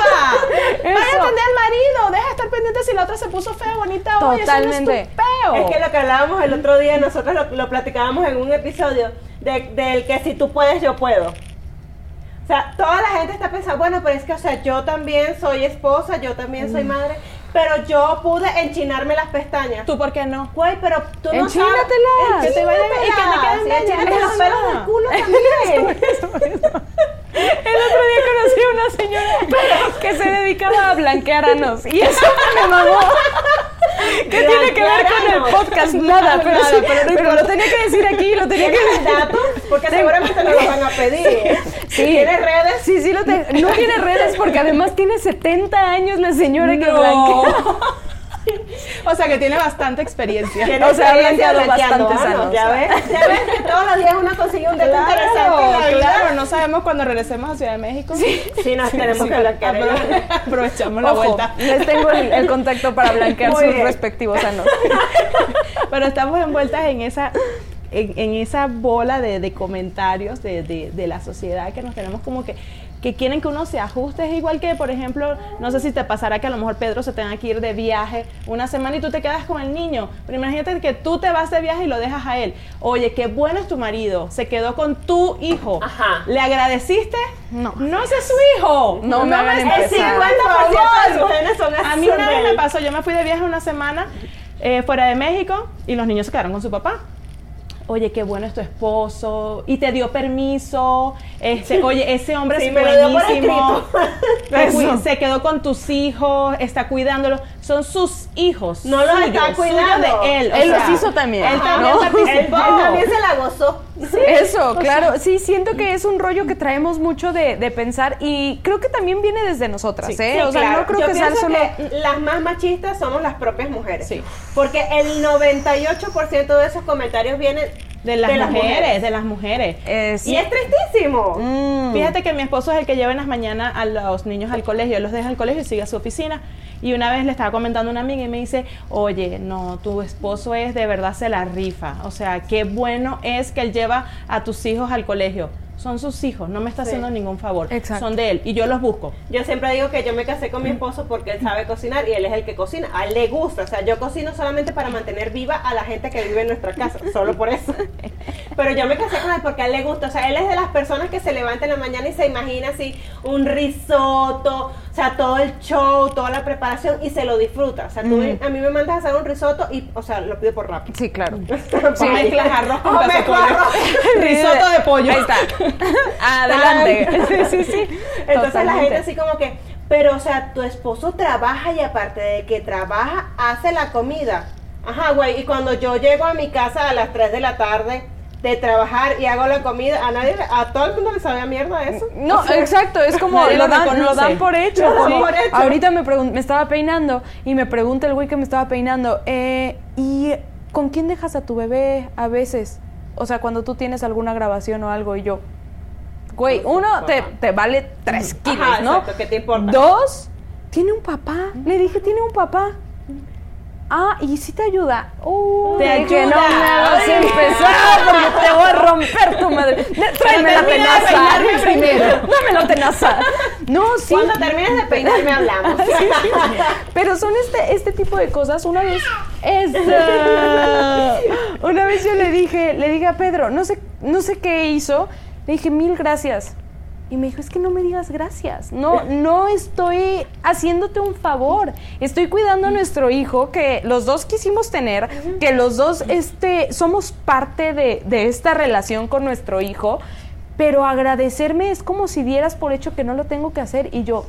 Vaya a Eso. atender al marido. Deja de estar pendiente si la otra se puso fea, bonita hoy. Eso no Totalmente. es tu peo. Es que lo que hablábamos el otro día, nosotros lo, lo platicábamos en un episodio de- del que si tú puedes, yo puedo. O sea, toda la gente está pensando, bueno, pero es que, o sea, yo también soy esposa, yo también soy madre, pero yo pude enchinarme las pestañas. ¿Tú por qué no? Güey, pero tú no sabes. Enchínatelas. Que te vaya bien y que te queden bellas, eso. los pelos del culo también. El otro día conocí a una señora que se dedicaba a blanquear anos y eso me mamó. ¿Qué tiene que ver con el podcast? Nada, pero, Nada, sí, pero no pero lo tenía que decir aquí, lo tenía que ¿Tienes decir. datos? Porque seguramente no los van a pedir. Sí. ¿Tienes redes? Sí, sí, lo tengo. No tiene redes porque además tiene 70 años la señora que blanquea. O sea que tiene bastante experiencia. Tienes O sea, ha blanqueado bastantes anos. Ya ves, ya ves que todos los días uno consigue un dato interesante Claro, vida. claro, no sabemos cuando regresemos a Ciudad de México. Sí, Sí, nos tenemos que blanquear. Apro- Aprovechamos la Ojo, vuelta. les tengo el, el contacto para blanquear Muy sus bien. respectivos anos. Pero estamos envueltas en esa, en, en esa bola de, de comentarios de, de- de la sociedad que nos tenemos como que que quieren que uno se ajuste. Es igual que, por ejemplo, no sé si te pasará que a lo mejor Pedro se tenga que ir de viaje una semana y tú te quedas con el niño. Pero imagínate que tú te vas de viaje y lo dejas a él. Oye, qué bueno es tu marido. Se quedó con tu hijo. Ajá. ¿Le agradeciste? No. No es su hijo. No me hagan estés- El 50% de sus son a mí una vez me pasó, yo me fui de viaje una semana eh, fuera de México y los niños se quedaron con su papá. Oye, qué bueno es tu esposo y te dio permiso. Este, oye, ese hombre Sí, es buenísimo. Se quedó con tus hijos, está cuidándolos. Son sus hijos. No los suyos, está cuidando. de él. o Él sea, los hizo también. Él también ¿no? Participó. él también se la gozó. Eso, claro. sí, siento que es un rollo que traemos mucho de, de pensar y creo que también viene desde nosotras, Sí, ¿eh? Sí, o sea, claro. no creo Yo que sea solo... que las más machistas somos las propias mujeres. Sí. Porque el 98% de esos comentarios vienen De las De las mujeres, mujeres. de las mujeres. Es- Y es tristísimo. Mm. Fíjate que mi esposo es el que lleva en las mañanas a los niños al colegio, él los deja al colegio y sigue a su oficina. Y una vez le estaba comentando a una amiga y me dice, oye, no, tu esposo es de verdad se la rifa. O sea, qué bueno es que él lleva a tus hijos al colegio. Son sus hijos, no me está Sí. haciendo ningún favor. Exacto. Son de él y yo los busco. Yo siempre digo que yo me casé con mi esposo porque él sabe cocinar y él es el que cocina. A él le gusta. O sea, yo cocino solamente para mantener viva a la gente que vive en nuestra casa. Solo por eso. Pero yo me casé con él porque a él le gusta. O sea, él es de las personas que se levanta en la mañana y se imagina así un risotto. O sea, todo el show, toda la preparación y se lo disfruta. O sea, tú Mm. a mí me mandas a hacer un risotto y, o sea, lo pido por rápido. Sí, claro. Sí, mezclas arroz con Oh, arroz. Risotto de pollo. Ahí está. Adelante. sí, sí, sí. Entonces la gente así como que, pero o sea, tu esposo trabaja y aparte de que trabaja, hace la comida. Ajá, güey, y cuando yo llego a mi casa a las 3 de la tarde de trabajar y hago la comida, a nadie, a todo el mundo le sabe a mierda eso. No, O sea, exacto, es como lo dan, lo reconoce. dan por hecho. Por. Ahorita me, me estaba peinando y me pregunta el güey que me estaba peinando, eh, ¿y con quién dejas a tu bebé a veces? O sea, cuando tú tienes alguna grabación o algo y yo, güey, uno te, te vale tres kilos, Ajá, ¿no? exacto, ¿qué te importa? Dos, tiene un papá. Le dije, tiene un papá. Ah, y si te ayuda. Uh, Te de que ayuda. no me hagas empezar porque te voy a romper tu madre. Tráeme la de tenaza. peinarme primero. Dame la tenaza. No, sí. Cuando termines de peinarme hablamos. Pero son este, este tipo de cosas. Una vez, esta, una vez yo le dije, le dije a Pedro, no sé, no sé qué hizo, le dije mil gracias. Y me dijo, es que no me digas gracias. No, no estoy haciéndote un favor. Estoy cuidando a nuestro hijo, que los dos quisimos tener, que los dos este, somos parte de, de esta relación con nuestro hijo. Pero agradecerme es como si dieras por hecho que no lo tengo que hacer. Y yo,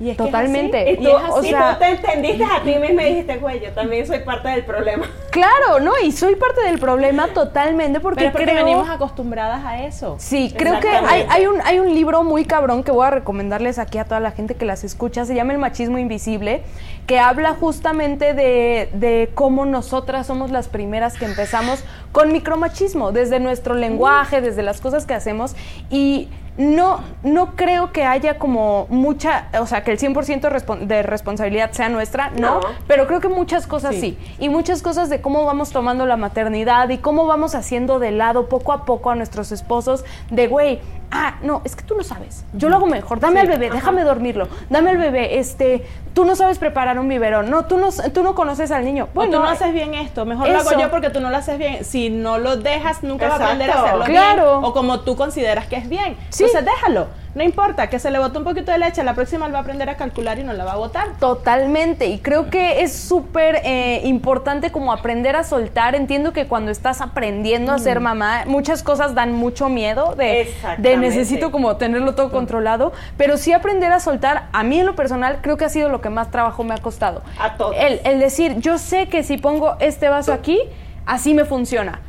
Y es que es totalmente. Y así, tú, y es o y sea- tú te entendiste a ti misma y dijiste, güey, yo también soy parte del problema. Claro, ¿no? Y soy parte del problema totalmente porque Pero porque creo... venimos acostumbradas a eso. Sí, creo que hay, hay un, hay un libro muy cabrón que voy a recomendarles aquí a toda la gente que las escucha, se llama El machismo invisible, que habla justamente de, de cómo nosotras somos las primeras que empezamos con micromachismo, desde nuestro lenguaje, desde las cosas que hacemos y no, no creo que haya como mucha, o sea, que el 100% respon- de responsabilidad sea nuestra, no, No. pero creo que muchas cosas Sí. sí. Y muchas cosas de cómo vamos tomando la maternidad y cómo vamos haciendo de lado poco a poco a nuestros esposos de, güey, ah, no, es que tú no sabes. Yo lo hago mejor. Dame al bebé, déjame dormirlo. Dame al bebé, este, tú no sabes preparar un biberón. No, tú no, tú no conoces al niño. Bueno, tú no haces bien esto, mejor lo hago yo porque tú no lo haces bien. Si no lo dejas, nunca va a aprender a Exacto. hacerlo Claro. bien o como tú consideras que es bien. Sí. Entonces déjalo, no importa, que se le bote un poquito de leche, la próxima él va a aprender a calcular y no la va a botar. Totalmente, y creo que es súper eh, importante como aprender a soltar. Entiendo que cuando estás aprendiendo a ser mamá, muchas cosas dan mucho miedo de, de necesito como tenerlo todo controlado, pero sí aprender a soltar, a mí en lo personal creo que ha sido lo que más trabajo me ha costado. A todos. El, el decir, yo sé que si pongo este vaso aquí, así me funciona.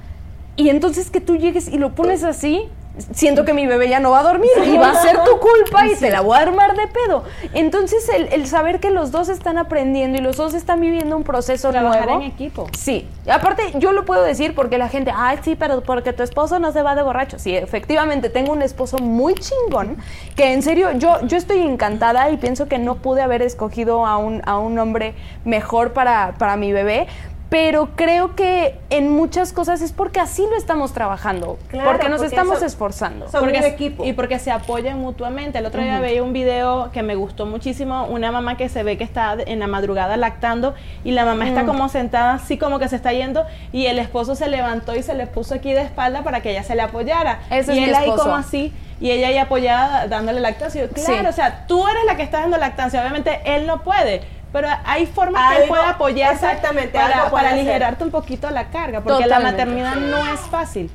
Y entonces que tú llegues y lo pones así, siento que mi bebé ya no va a dormir y va a ser tu culpa y te la voy a armar de pedo. Entonces el, el saber que los dos están aprendiendo y los dos están viviendo un proceso Trabajar nuevo. en equipo. Sí, aparte yo lo puedo decir porque la gente, ay, sí, pero porque tu esposo no se va de borracho. Sí, efectivamente, tengo un esposo muy chingón que en serio, yo, yo estoy encantada y pienso que no pude haber escogido a un, a un hombre mejor para, para mi bebé. Pero creo que en muchas cosas es porque así lo estamos trabajando, Claro, porque nos porque estamos esforzando. Porque equipo. Y porque se apoyan mutuamente. El otro día veía un video que me gustó muchísimo, una mamá que se ve que está en la madrugada lactando y la mamá Mm. está como sentada así como que se está yendo y el esposo se levantó y se le puso aquí de espalda para que ella se le apoyara. Ese y es mi él ahí como así y ella ahí apoyada dándole lactancia. Claro, Sí. o sea, tú eres la que está dando lactancia, obviamente él no puede. Pero hay formas que él puede apoyarse exactamente, para, para aligerarte un poquito la carga, porque la maternidad no es fácil.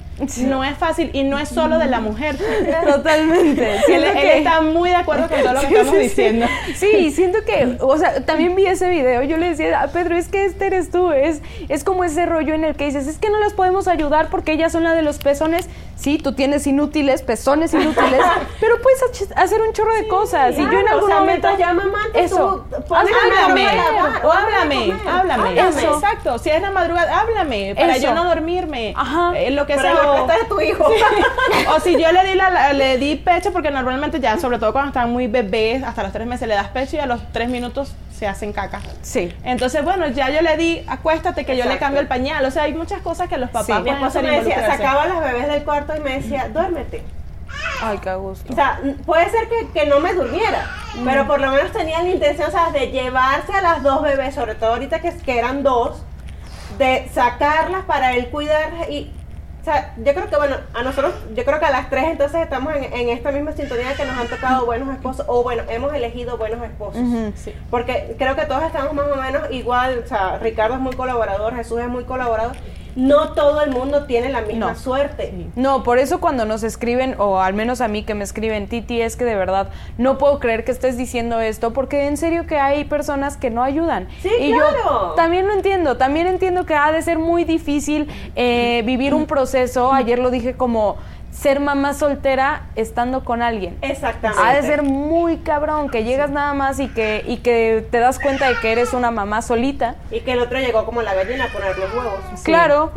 No es fácil y no es solo de la mujer. Totalmente. Él, está muy de acuerdo con todo lo que Sí, estamos sí, diciendo. Sí, siento que, o sea, también vi ese video, yo le decía, a Pedro, es que este eres tú, es, es como ese rollo en el que dices, es que no las podemos ayudar porque ellas son la de los pezones, sí, tú tienes inútiles, pezones inútiles, pero puedes hacer un chorro de cosas, y yo en algún o sea, momento... me mando, eso, tú Háblame, lavar, o háblame, háblame, háblame. háblame. Eso. Exacto, si es la madrugada, háblame, para Eso. yo no dormirme. Ajá. Eh, lo que Pero sea. A tu hijo. o si yo le di la, le di pecho porque normalmente ya sobre todo cuando están muy bebés hasta los tres meses le das pecho y a los tres minutos se hacen caca Sí. entonces bueno ya yo le di acuéstate que yo le cambio el pañal o sea hay muchas cosas que los papás Sí. Mi pueden esposo hacer me decía, sacaba a las bebés del cuarto y me decía, duérmete. Ay, qué gusto. O sea, puede ser que, que no me durmiera, pero por lo menos tenía la intención, o sea, de llevarse a las dos bebés, sobre todo ahorita que, que eran dos, de sacarlas para él cuidar y... O sea, yo creo que, bueno, a nosotros, yo creo que a las tres entonces estamos en, en esta misma sintonía que nos han tocado buenos esposos, o bueno, hemos elegido buenos esposos. Sí. Porque creo que todos estamos más o menos igual, o sea, Ricardo es muy colaborador, Jesús es muy colaborador. No todo el mundo tiene la misma No. suerte. No, por eso cuando nos escriben, o al menos a mí que me escriben, Titi, es que de verdad no puedo creer que estés diciendo esto, porque en serio que hay personas que no ayudan. Sí, y claro. yo también lo entiendo, también entiendo que ha de ser muy difícil eh, vivir un proceso, ayer lo dije como ser mamá soltera estando con alguien. Exactamente. Ha de ser muy cabrón que llegas nada más y que, y que te das cuenta de que eres una mamá solita. Y que el otro llegó como la gallina a poner los huevos. Claro,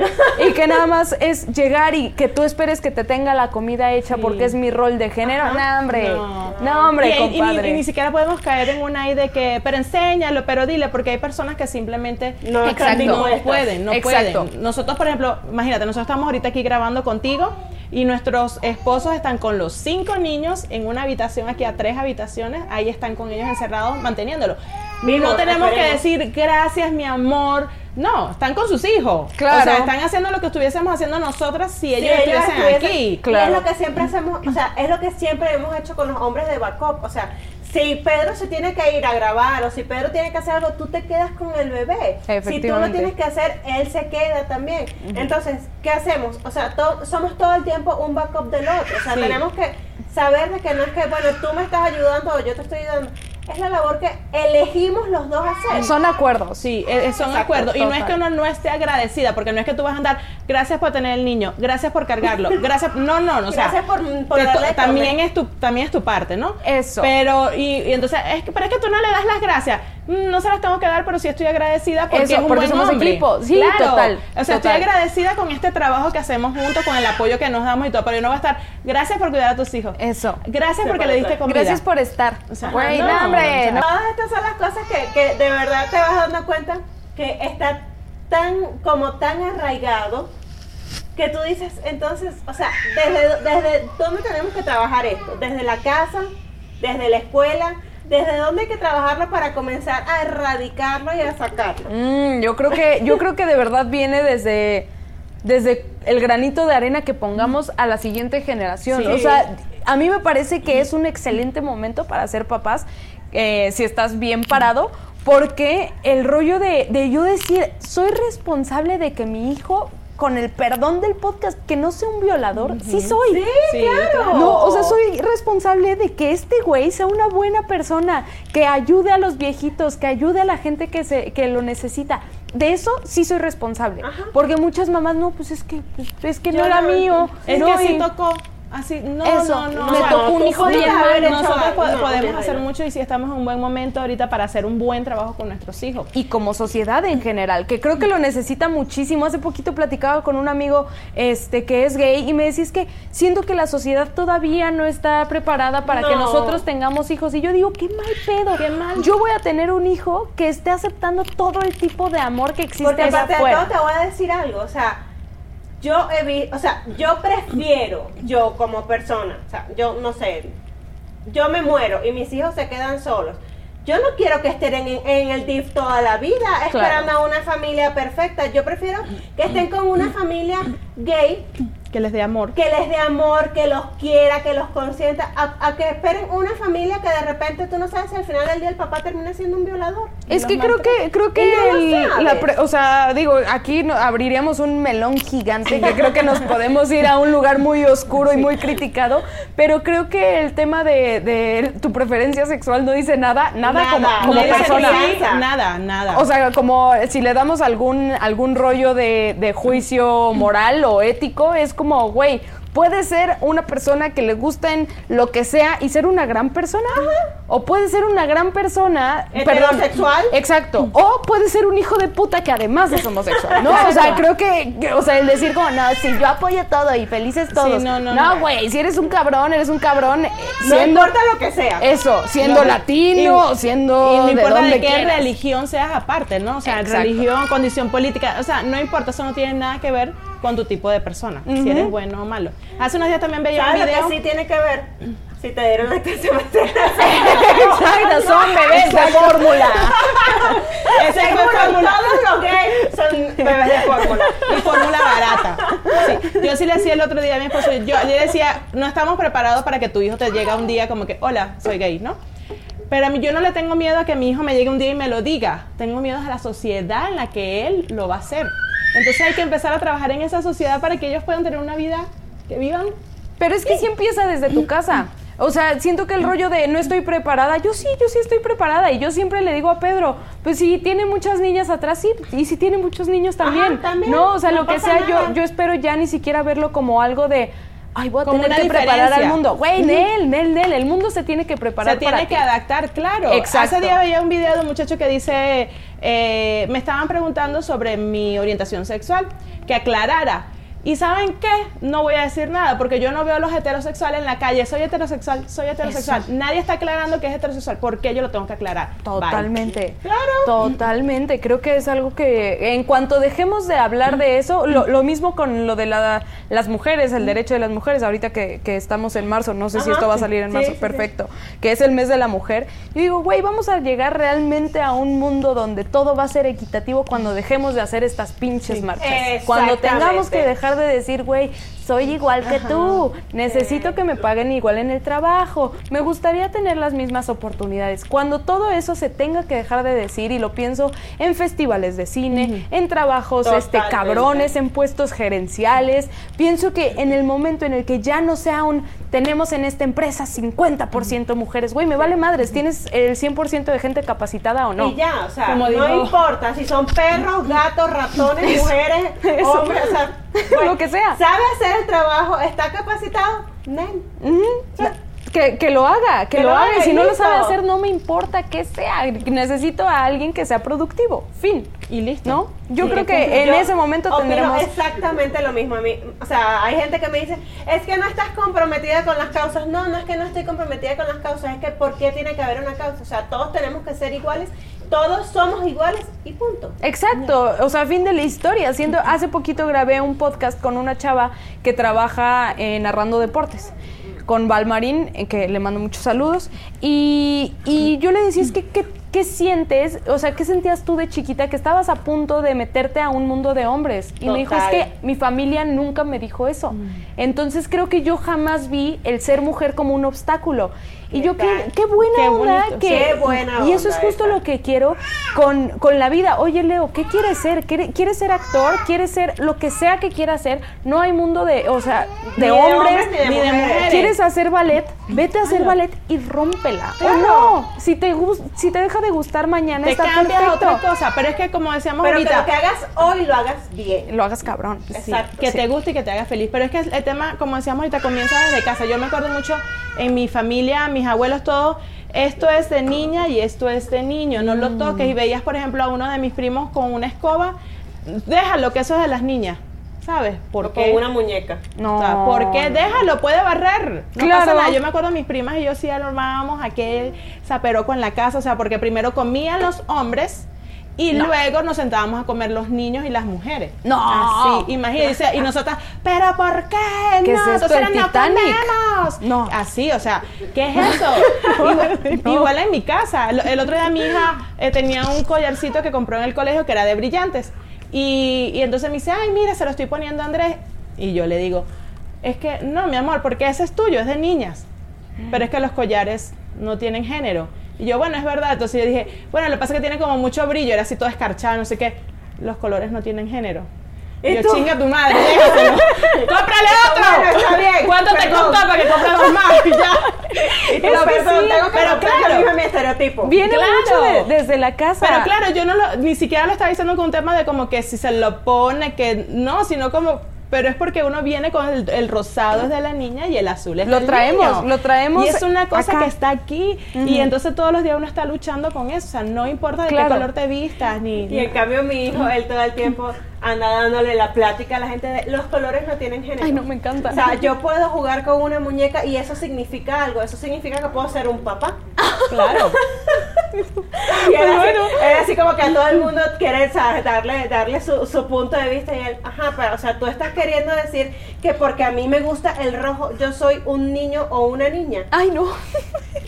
y que nada más es llegar y que tú esperes que te tenga la comida hecha porque es mi rol de género. No, hombre, no, hombre, y, y- y ni- compadre. y ni siquiera podemos caer en una ahí de que, pero enséñalo, pero dile, porque hay personas que simplemente No no pueden, no Exacto. pueden. Nosotros, por ejemplo, imagínate, nosotros estamos ahorita aquí grabando contigo y nuestros esposos están con los cinco niños en una habitación aquí a tres habitaciones, ahí están con ellos encerrados manteniéndolo. No tenemos que decir gracias, mi amor. No, están con sus hijos. Claro. O sea, están haciendo lo que estuviésemos haciendo nosotras si Si ellos estuviesen estuviesen- aquí. Y Claro. es lo que siempre hacemos, o sea, es lo que siempre hemos hecho con los hombres de backup. O sea, si Pedro se tiene que ir a grabar o si Pedro tiene que hacer algo, tú te quedas con el bebé. Si tú lo tienes que hacer, él se queda también. Entonces, ¿qué hacemos? O sea, to- somos todo el tiempo un backup del otro. O sea, Sí. tenemos que saber de que no es que, bueno, tú me estás ayudando o yo te estoy ayudando. Es la labor que elegimos los dos hacer. Son acuerdos. Sí, eh, son Exacto, acuerdos. Y no es que uno no esté agradecida, porque no es que tú vas a andar, gracias por tener el niño, gracias por cargarlo, gracias, no, no, no, o sea, Gracias por- por darle también es tu, también es tu parte, ¿no? Eso. Pero, y, y entonces, es que, pero es que tú no le das las gracias. No se las tengo que dar, pero sí estoy agradecida porque Eso, es un porque buen somos hombre. equipo. Sí, Claro. total, O sea, total. estoy agradecida con este trabajo que hacemos juntos, con el apoyo que nos damos y todo, pero yo no voy a estar, gracias por cuidar a tus hijos. Eso. Gracias porque le diste comida. Gracias por estar. O sea, Güey, no, no, hombre. no. Todas estas son las cosas que, que de verdad te vas dando cuenta que está tan, como tan arraigado que tú dices, entonces, o sea, desde, desde dónde tenemos que trabajar esto, desde la casa, desde la escuela, desde dónde hay que trabajarlo para comenzar a erradicarlo y a sacarlo. Mm, yo creo que yo creo que de verdad viene desde desde el granito de arena que pongamos a la siguiente generación. Sí. O sea, a mí me parece que es un excelente momento para ser papás eh, si estás bien parado. Porque el rollo de, de yo decir, soy responsable de que mi hijo, con el perdón del podcast, que no sea un violador, sí soy. Sí, Sí, claro. No, o sea, soy responsable de que este güey sea una buena persona, que ayude a los viejitos, que ayude a la gente que, se, que lo necesita. De eso sí soy responsable. Porque muchas mamás, no, pues es que, pues, es que no era no- mío. Es no, que así y- tocó. Así, no, Eso, no, no. me tocó un hijo bien mal. Nosotros No, podemos no, hacer no. mucho y si estamos en un buen momento ahorita para hacer un buen trabajo con nuestros hijos. y como sociedad en general, que creo que lo necesita muchísimo. Hace poquito platicaba con un amigo este que es gay y me decía es que siento que la sociedad todavía no está preparada para que No. nosotros tengamos hijos y yo digo, qué mal pedo. Qué mal. Yo voy a tener un hijo que esté aceptando todo el tipo de amor que existe Porque allá aparte de todo te voy a decir algo, o sea, yo he vi- o sea, yo prefiero, yo como persona, o sea, yo no sé, yo me muero y mis hijos se quedan solos. Yo no quiero que estén en, en el DIF toda la vida esperando a una familia perfecta. Yo prefiero que estén con una familia gay Que les dé amor. que les dé amor, que los quiera, que los consienta, a, a que esperen una familia que de repente tú no sabes si al final del día el papá termina siendo un violador. Es que creo que creo que no el- sabes. la pre- o sea, digo, aquí no- abriríamos un melón gigante que creo que nos podemos ir a un lugar muy oscuro y muy criticado, pero creo que el tema de, de tu preferencia sexual no dice nada, nada, Nada, como, como persona. Nada, nada. O sea, como si le damos algún, algún rollo de, de juicio moral o ético, es como, güey, puede ser una persona que le gusten lo que sea y ser una gran persona. O puede ser una gran persona. perdón, Heterosexual. exacto. O puede ser un hijo de puta que además es homosexual, ¿no? O sea, creo que, o sea, el decir como, no, si yo apoyo todo y felices todos. no, no, No, no. güey, si eres un cabrón, eres un cabrón. eh, No siendo- importa lo que sea. Eso, siendo No, latino, y- siendo y no importa de qué quieras. religión seas aparte, ¿no? O sea, Exacto. religión, condición política, o sea, no importa, eso no tiene nada que ver con tu tipo de persona, si eres bueno o malo. Hace unos días también veía un ¿Sabes lo video. que sí tiene que ver? Si te dieron lactancia materna. Exacto, son bebés de fórmula. Ese fórmula. todos los gays son bebés de fórmula. y fórmula barata. Sí, Yo sí le decía el otro día a mi esposo, yo, yo le decía, no estamos preparados para que tu hijo te llegue un día como que, hola, soy gay, ¿no? Pero a mí yo no le tengo miedo a que mi hijo me llegue un día y me lo diga. Tengo miedo a la sociedad en la que él lo va a hacer. Entonces hay que empezar a trabajar en esa sociedad para que ellos puedan tener una vida que vivan. Pero es que sí empieza desde tu casa. O sea, siento que el rollo de no estoy preparada, yo sí, yo sí estoy preparada. Y yo siempre le digo a Pedro, pues si tiene muchas niñas atrás, sí, y si tiene muchos niños también. también, No, o sea, no lo que sea, yo, yo espero ya ni siquiera verlo como algo de, ay, voy a Como tener que preparar al mundo. Güey, Nel, Nel, Nel, el mundo se tiene que preparar Se tiene para que ti. adaptar, claro. Exacto. Hace día veía un video de un muchacho que dice, eh, me estaban preguntando sobre mi orientación sexual, que aclarara. ¿Y saben qué? No voy a decir nada, porque yo no veo a los heterosexuales en la calle. Soy heterosexual, soy heterosexual. Nadie está aclarando que es heterosexual. ¿Por qué yo lo tengo que aclarar? Bye. Totalmente. Claro. Totalmente. Creo que es algo que en cuanto dejemos de hablar de eso, lo, lo mismo con lo de la- las mujeres, el derecho de las mujeres, ahorita que, que estamos en marzo, no sé si esto va a salir en Sí, marzo, sí, sí. perfecto, que es el mes de la mujer. Yo digo, güey, vamos a llegar realmente a un mundo donde todo va a ser equitativo cuando dejemos de hacer estas pinches marchas. Cuando tengamos que Exactamente. Dejar de decir, güey, soy igual que tú, necesito que me paguen igual en el trabajo, me gustaría tener las mismas oportunidades. Cuando todo eso se tenga que dejar de decir, y lo pienso en festivales de cine, en trabajos este, cabrones, en puestos gerenciales, pienso que en el momento en el que ya no sea un, tenemos en esta empresa 50% mujeres, güey, me vale madres, tienes el 100% de gente capacitada o no. Y ya, o sea, Como no importa si son perros, gatos, ratones, mujeres, hombres, o sea, Lo que sea. ¿Sabe hacer el trabajo? ¿Está capacitado? Nen. Ujú. Que, que lo haga, que, Que lo lo haga. haga si no lo sabe hacer, no me importa que sea. Necesito a alguien que sea productivo. Fin. Y listo. ¿No? Yo Sí, creo que en ese momento tendremos. exactamente lo mismo a mí. O sea, hay gente que me dice, es que no estás comprometida con las causas. No, no es que no estoy comprometida con las causas, es que ¿por qué tiene que haber una causa? O sea, todos tenemos que ser iguales, todos somos iguales y punto. Exacto, o sea, fin de la historia. Haciendo, hace poquito grabé un podcast con una chava que trabaja eh, narrando deportes, con Valmarín, que le mando muchos saludos. Y, y yo le decía, es que, ¿qué, qué sientes? O sea, ¿qué sentías tú de chiquita que estabas a punto de meterte a un mundo de hombres? Y me dijo, es que mi familia nunca me dijo eso. Entonces creo que yo jamás vi el ser mujer como un obstáculo. Y yo, qué, qué buena Qué onda bonito. que... Qué buena y eso es justo esa. lo que quiero con, con la vida. Oye, Leo, ¿qué quieres ser? ¿Quiere- ¿Quieres ser actor? ¿Quieres ser lo que sea que quieras ser? No hay mundo de, o sea, de, Ni de hombres, hombres ni de mujeres. ¿Quieres hacer ballet? Vete a hacer ballet y rómpela. O Claro. no, si te, si te deja de gustar mañana, Te está cambias perfecto. otra cosa, pero es que como decíamos Pero que ahorita, lo que hagas hoy lo hagas bien. Lo hagas cabrón. Sí, Exacto. que Sí. te guste y que te haga feliz. Pero es que el tema, como decíamos ahorita, comienza desde casa. Yo me acuerdo mucho en mi familia, mis abuelos, todos, esto es de niña y esto es de niño, no lo toques. Y veías, por ejemplo, a uno de mis primos con una escoba, déjalo, que eso es de las niñas. ¿Sabes? ¿Por O qué? con una muñeca. No. O sea, ¿por qué? Déjalo, puede barrer. No Claro. pasa nada. Yo me acuerdo de mis primas y yo sí armábamos aquel zaperoco en la casa, o sea, porque primero comían los hombres y luego nos sentábamos a comer los niños y las mujeres. No. Así, imagínense. Y nosotras, ¿pero por qué? ¿Qué no, es esto, el no Titanic? comemos. No. Así, o sea, ¿qué es eso? igual, igual en mi casa. El, el otro día mi hija eh, tenía un collarcito que compró en el colegio que era de brillantes. Y, y entonces me dice, ay, mira, se lo estoy poniendo a Andrés. Y yo le digo, es que, no, mi amor, porque ese es tuyo, es de niñas. Pero es que los collares no tienen género. Y yo, bueno, es verdad. Entonces yo dije, bueno, lo que pasa es que tiene como mucho brillo, era así todo escarchado, no sé qué. Los colores no tienen género. Y yo, chinga tu madre, déjaselo. ¡Cómprale otro! Bueno, está bien, ¿Cuánto te costó para que compres dos más? Y ya. Y Pero tú, perdón, sí, tengo que pero claro. yo mi estereotipo. Viene Claro. mucho de- desde la casa. Pero claro, yo no lo, ni siquiera lo estaba diciendo con un tema de como que si se lo pone, que no, sino como, pero es porque uno viene con el, el rosado es de la niña y el azul es Lo del traemos, niño. lo traemos Y es una cosa acá. que está aquí y entonces todos los días uno está luchando con eso, o sea, no importa de Claro. qué color te vistas ni... Y en cambio mi hijo, él todo el tiempo anda dándole la plática a la gente de los colores no tienen género. Ay, no, me encanta. O sea, yo puedo jugar con una muñeca y eso significa algo. Eso significa que puedo ser un papá. Claro. Y era, así, era así como que a todo el mundo quiere ¿sabes? darle, darle su, su punto de vista y él, ajá, pero o sea, tú estás queriendo decir que porque a mí me gusta el rojo, yo soy un niño o una niña. Ay, no.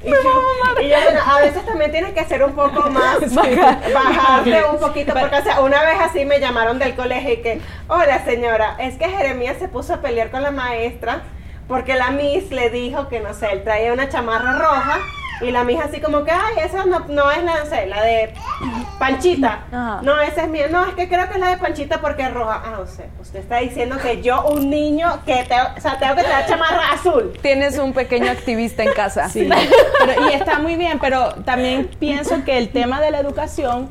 Y yo, y yo, bueno, a veces también tienes que ser un poco más, bajarte un poquito, porque o sea, una vez así me llamaron del colegio y que, hola señora, es que Jeremías se puso a pelear con la maestra porque la Miss le dijo que, no sé, él traía una chamarra roja y la Miss así como que, ay, esa no, no es la, no sé, la de Panchita. Ajá. No, esa es mía. No, es que creo que es la de Panchita porque es roja. Ah, o sea, usted está diciendo que yo, un niño, que te, o sea, tengo que traer chamarra azul. Tienes un pequeño activista en casa. Sí, pero- y está muy bien, pero también pienso que el tema de la educación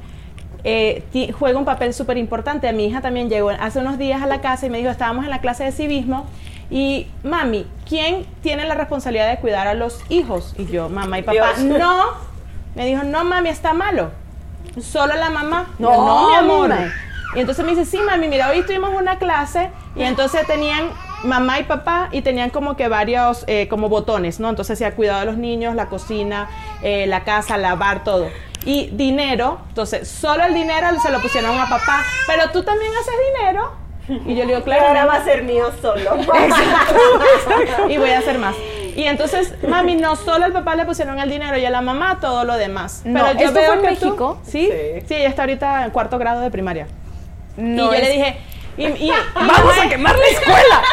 eh, juega un papel súper importante. Mi hija también llegó hace unos días a la casa y me dijo, estábamos en la clase de civismo y, mami, ¿quién tiene la responsabilidad de cuidar a los hijos? Y yo, mamá y papá, Dios. no. Me dijo, no, mami, está malo. Solo la mamá. No, Yo, no, mi amor. mami. Y entonces me dice, sí, mami, mira, hoy tuvimos una clase y entonces tenían mamá y papá y tenían como que varios, eh, como botones, ¿no? Entonces hacía cuidado de los niños, la cocina, eh, la casa, lavar, todo. Y dinero, entonces solo el dinero se lo pusieron a papá, pero tú también haces dinero. Y yo le digo, Claro, ahora va a ser mío solo. y voy a hacer más. Y entonces, mami, no solo al papá le pusieron el dinero y a la mamá todo lo demás. No, Pero yo ¿esto veo fue en que tú- México? ¿Sí? Sí. sí, ella está ahorita en cuarto grado de primaria. No, y yo es- le dije, y, y- y ¡Vamos a quemar la escuela!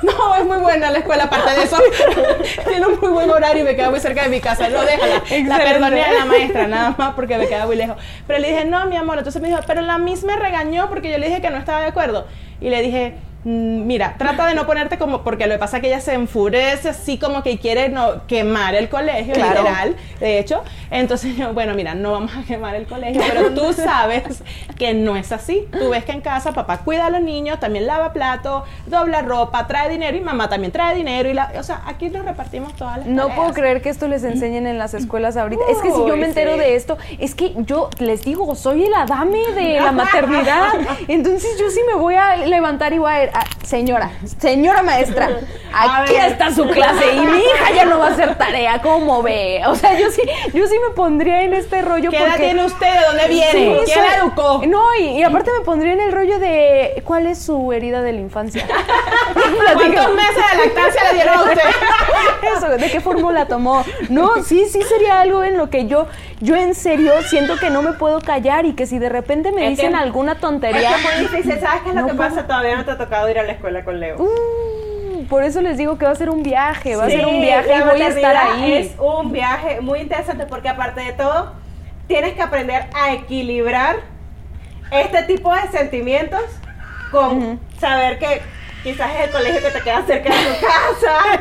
No, es muy buena la escuela, aparte de eso. Tiene un muy buen horario y me queda muy cerca de mi casa. No, déjala. La perdoné a la maestra, nada más porque me queda muy lejos. Pero le dije, no, mi amor. Entonces me dijo, pero la misma me regañó porque yo le dije que no estaba de acuerdo. Y le dije, "Mm, mira, trata de no ponerte como, porque lo que pasa es que ella se enfurece así como que quiere no, quemar el colegio, Claro. literal, de hecho. Entonces yo, bueno, mira, no vamos a quemar el colegio, pero tú sabes que no es así. Tú ves que en casa papá cuida a los niños, también lava plato, dobla ropa, trae dinero y mamá también trae dinero. y la, O sea, aquí nos repartimos todas las No tareas. puedo creer que esto les enseñen en las escuelas ahorita. es que si yo me entero sí. de esto, es que yo les digo, soy el adame de la maternidad. Entonces yo sí me voy a levantar y voy a ir, "Ah, señora, señora maestra, aquí está su clase y mi hija ya no va a hacer tarea, ¿cómo ve? O sea, yo sí, yo sí me pondría en este rollo ¿Qué edad porque... tiene usted? ¿De dónde viene? Sí, ¿Quién soy- la educó? No, y, y aparte me pondría en el rollo de ¿cuál es su herida de la infancia? ¿Cuántos meses de lactancia le dieron a usted? Eso, ¿de qué fórmula tomó? No, sí, sí sería algo en lo que yo, yo en serio siento que no me puedo callar y que si de repente me dicen alguna Es tontería, que. ¿Sabes qué es lo No que puedo. pasa? Todavía no te ha tocado ir a la escuela con Leo. mm, por eso les digo que va a ser un viaje, va a ser un viaje y voy a estar ahí. Es un viaje muy interesante porque aparte de todo, tienes que aprender a equilibrar este tipo de sentimientos con saber que quizás es el colegio que te queda cerca de tu casa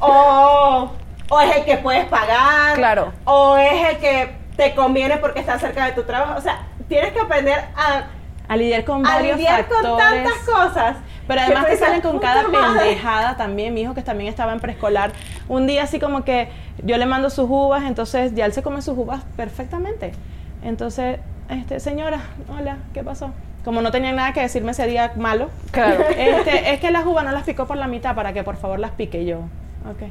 o, o es el que puedes pagar Claro. o es el que te conviene porque está cerca de tu trabajo. O sea, tienes que aprender a, A lidiar con a varios lidiar con factores. tantas cosas. Pero además te dices, salen con "Puta cada madre". pendejada también. Mi hijo que también estaba en preescolar. Un día así como que yo le mando sus uvas, entonces ya él se come sus uvas perfectamente. Entonces, este, señora, hola, ¿qué pasó? Como no tenía nada que decirme ese día malo. Claro. Este, es que las uvas no las picó por la mitad para que por favor las pique yo. Ok.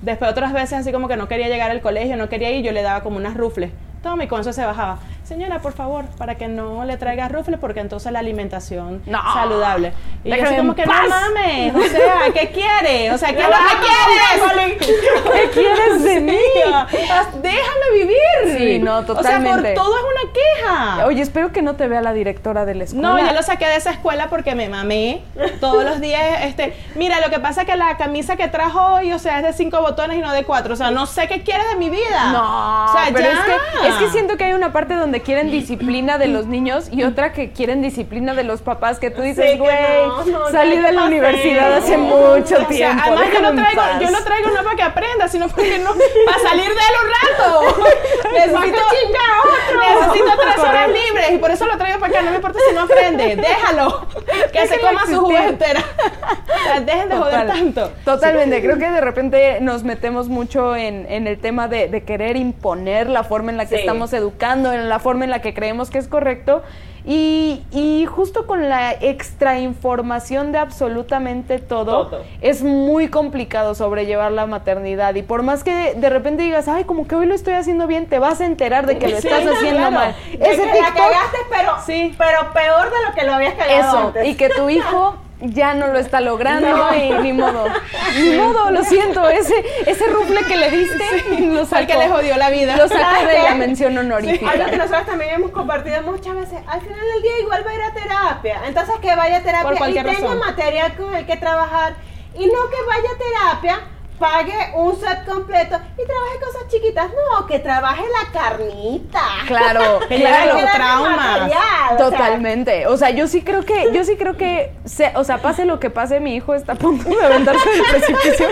Después otras veces así como que no quería llegar al colegio, no quería ir, yo le daba como unas rufles. Toma y con eso se bajaba. Señora, por favor, para que no le traiga rufle, porque entonces la alimentación No. saludable. Y yo así como que paz. no mames, o sea, ¿qué quiere? O sea, ¿qué es lo que quieres? ¿Qué quieres de mí? Déjame vivir. Sí, no, O sea, totalmente. por todo es una queja. Oye, espero que no te vea la directora de la escuela. No, yo lo saqué de esa escuela porque me mamé todos los días. Este, mira, lo que pasa es que la camisa que trajo hoy, o sea, es de cinco botones y no de cuatro. O sea, no sé qué quieres de mi vida. No, o sea, pero ya. es que, es que siento que hay una parte donde quieren disciplina de los niños y otra que quieren disciplina de los papás que tú dices, Sí, güey, no, no, salí de la pasé". universidad hace No, mucho O sea, tiempo. además yo en traigo, yo lo traigo no para que aprenda, sino porque no, para salir de él un rato. Necesito, necesito tres horas libres y por eso lo traigo para acá. No me importa si no aprende, déjalo. Que se coma su existir. entera. O sea, dejen de joder Total. tanto. Totalmente, creo que de repente nos metemos mucho en, en el tema de, de querer imponer la forma en la que Sí. estamos educando, en la forma en la que creemos que es correcto. Y, y justo con la extra información de absolutamente todo, Todo. es muy complicado sobrellevar la maternidad. Y por más que de repente digas, ay, como que hoy lo estoy haciendo bien, te vas a enterar de que lo Sí, estás haciendo claro. mal. De Ese que la TikTok, cagaste, pero, Sí. pero peor de lo que lo habías cagado eso, antes. y que tu hijo ya no lo está logrando y ni modo. Ni modo, lo siento, ese, ese rufle que le diste lo Fue el sacó, que le jodió la vida. lo sacó de ¿Sabes la mención honorífica. Algo que nosotros también hemos compartido muchas veces. Al final del día igual va a ir a terapia. Entonces que vaya a terapia Por y tenga razón. material con el que trabajar. Y no que vaya a terapia, pague un set completo y trabaje cosas chiquitas. No, que trabaje la carnita. Claro, Que claro. los traumas. material, Totalmente. O sea, yo sí creo que, yo sí creo que, se- o sea, pase lo que pase, mi hijo está a punto de aventarse del precipicio.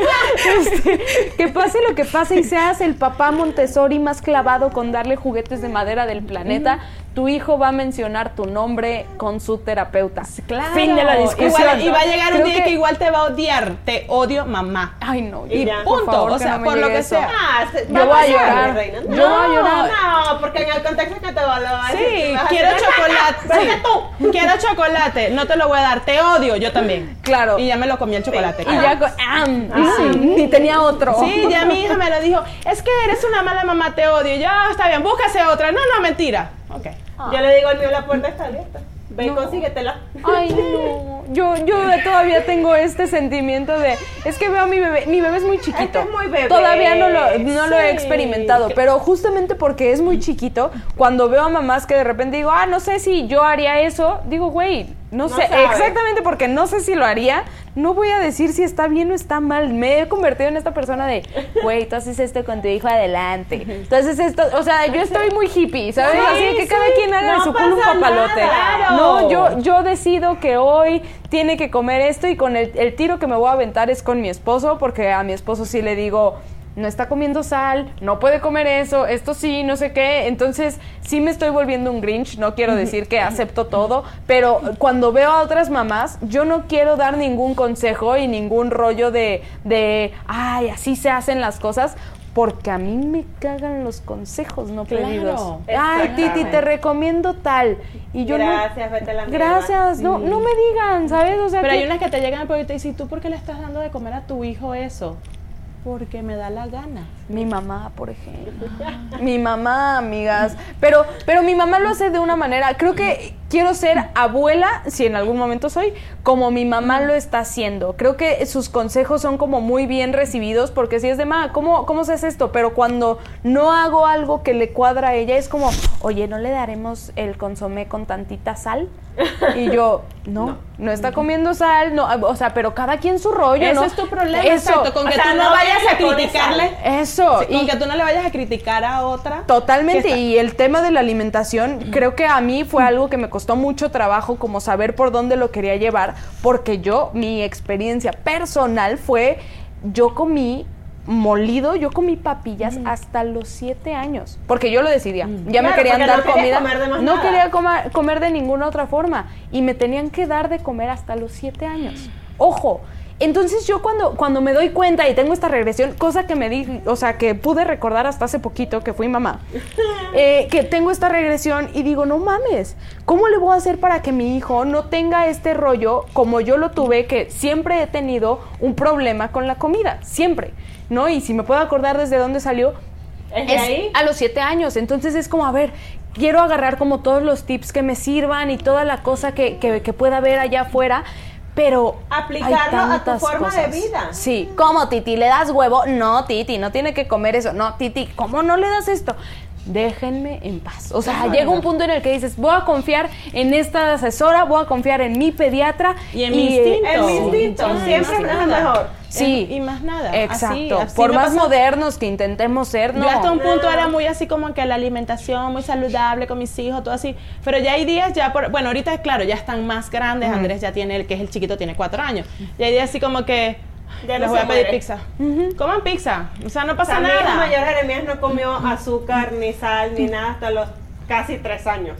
Este, que pase lo que pase y seas el papá Montessori más clavado con darle juguetes de madera del planeta, tu hijo va a mencionar tu nombre con su terapeuta. Claro. Fin de la discusión. Igual- y va a llegar un día que... igual te va a odiar. Te odio, mamá. Ay, no. Y punto, favor, o sea, no por lo que eso. sea. Ah, se- Yo voy a llorar. reina. Yo No, voy a llorar. No, porque en el contexto que te va a Sí, a quiero decir, chocolate. "Vete sí. tú". Quiero chocolate. No te lo voy a dar. Te odio. Yo también. Claro. Y ya me lo comí el chocolate. Y ya, con- ¡am! Mm, ni tenía otro. Sí, ya mi hija me lo dijo. Es que eres una mala mamá, te odio. Ya, está bien, búscase otra. No, no, mentira. Ok. Yo le digo al mío, la puerta está abierta. Ve y consíguetela. Ay, no. Yo, yo todavía tengo este sentimiento de. Es que veo a mi bebé. Mi bebé es muy chiquito. Es muy bebé, Todavía no lo, no lo he experimentado. Pero justamente porque es muy chiquito, cuando veo a mamás que de repente digo, ah, no sé si yo haría eso, digo, güey, no, No sé. Exactamente porque no sé si lo haría. No voy a decir si está bien o está mal. Me he convertido en esta persona de, güey, tú haces esto con tu hijo adelante. Entonces esto, o sea, yo estoy muy hippie, ¿sabes? Sí, Así que cada quien haga de no su culo un papalote. nada. No, yo, yo decido que hoy tiene que comer esto y con el, el tiro que me voy a aventar es con mi esposo, porque a mi esposo sí le digo, no está comiendo sal, no puede comer eso, esto sí, no sé qué. Entonces, sí me estoy volviendo un Grinch, no quiero decir que acepto todo, pero cuando veo a otras mamás, yo no quiero dar ningún consejo y ningún rollo de, de ay, así se hacen las cosas. Porque a mí me cagan los consejos no Claro, pedidos. Ay, Titi, te recomiendo tal. Y yo no- Gracias, vete a la mierda. Gracias, no, no me digan, ¿sabes? O sea, Pero que- hay unas que te llegan al pueblo y te dicen, ¿y tú por qué le estás dando de comer a tu hijo eso? Porque me da la gana. Mi mamá, por ejemplo. mi mamá, amigas. Pero, pero mi mamá lo hace de una manera. Creo que quiero ser abuela, si en algún momento soy, como mi mamá lo está haciendo. Creo que sus consejos son como muy bien recibidos, porque si es de ma, ¿cómo, ¿cómo se hace esto? Pero cuando no hago algo que le cuadra a ella, es como, oye, ¿no le daremos el consomé con tantita sal? Y yo, no, no, está comiendo sal, no, o sea, pero cada quien su rollo, Ese ¿no? es tu problema, Eso, exacto. Con o que sea, tú no vayas a criticarle. Eso. Sí, con que tú no le vayas a criticar a otra. Totalmente, y el tema de la alimentación, creo que a mí fue algo que me costó mucho trabajo, como saber por dónde lo quería llevar, porque yo, mi experiencia personal fue, yo comí molido, yo comí papillas hasta los siete años, porque yo lo decidía, ya me querían porque no dar querías comida, comer de más no nada. quería comer, comer de ninguna otra forma, y me tenían que dar de comer hasta los siete años. Ojo, entonces yo cuando, cuando me doy cuenta y tengo esta regresión, cosa que me di, o sea, que pude recordar hasta hace poquito que fui mamá, eh, que tengo esta regresión y digo, no mames, ¿cómo le voy a hacer para que mi hijo no tenga este rollo como yo lo tuve, que siempre he tenido un problema con la comida, siempre, ¿no? Y si me puedo acordar desde dónde salió, ¿Es ahí? a los siete años. Entonces es como, a ver, quiero agarrar como todos los tips que me sirvan y toda la cosa que, que, que pueda haber allá afuera. Pero Aplicarlo a tu forma de vida. Sí, ¿cómo Titi? ¿Le das huevo? No, Titi, no tiene que comer eso. No, Titi, ¿cómo no le das esto? Déjenme en paz. O sea, llega un punto en el que dices, voy a confiar en esta asesora, voy a confiar en mi pediatra. Y en mi instinto. El mi instinto, siempre es mejor. Sí. Y más nada. Exacto. Así, así Por más pasó. modernos que intentemos ser, no. Yo hasta un punto era muy así como que la alimentación muy saludable con mis hijos, todo así. Pero ya hay días ya por, bueno, ahorita claro, ya están más grandes. Andrés ya tiene el que es el chiquito tiene cuatro años. Y hay días así como que Ya les no voy a pedir muere. pizza. Coman pizza. O sea, no O pasa sea, mi hijo nada. mayor Jeremías no comió azúcar, ni sal, ni nada hasta los casi tres años.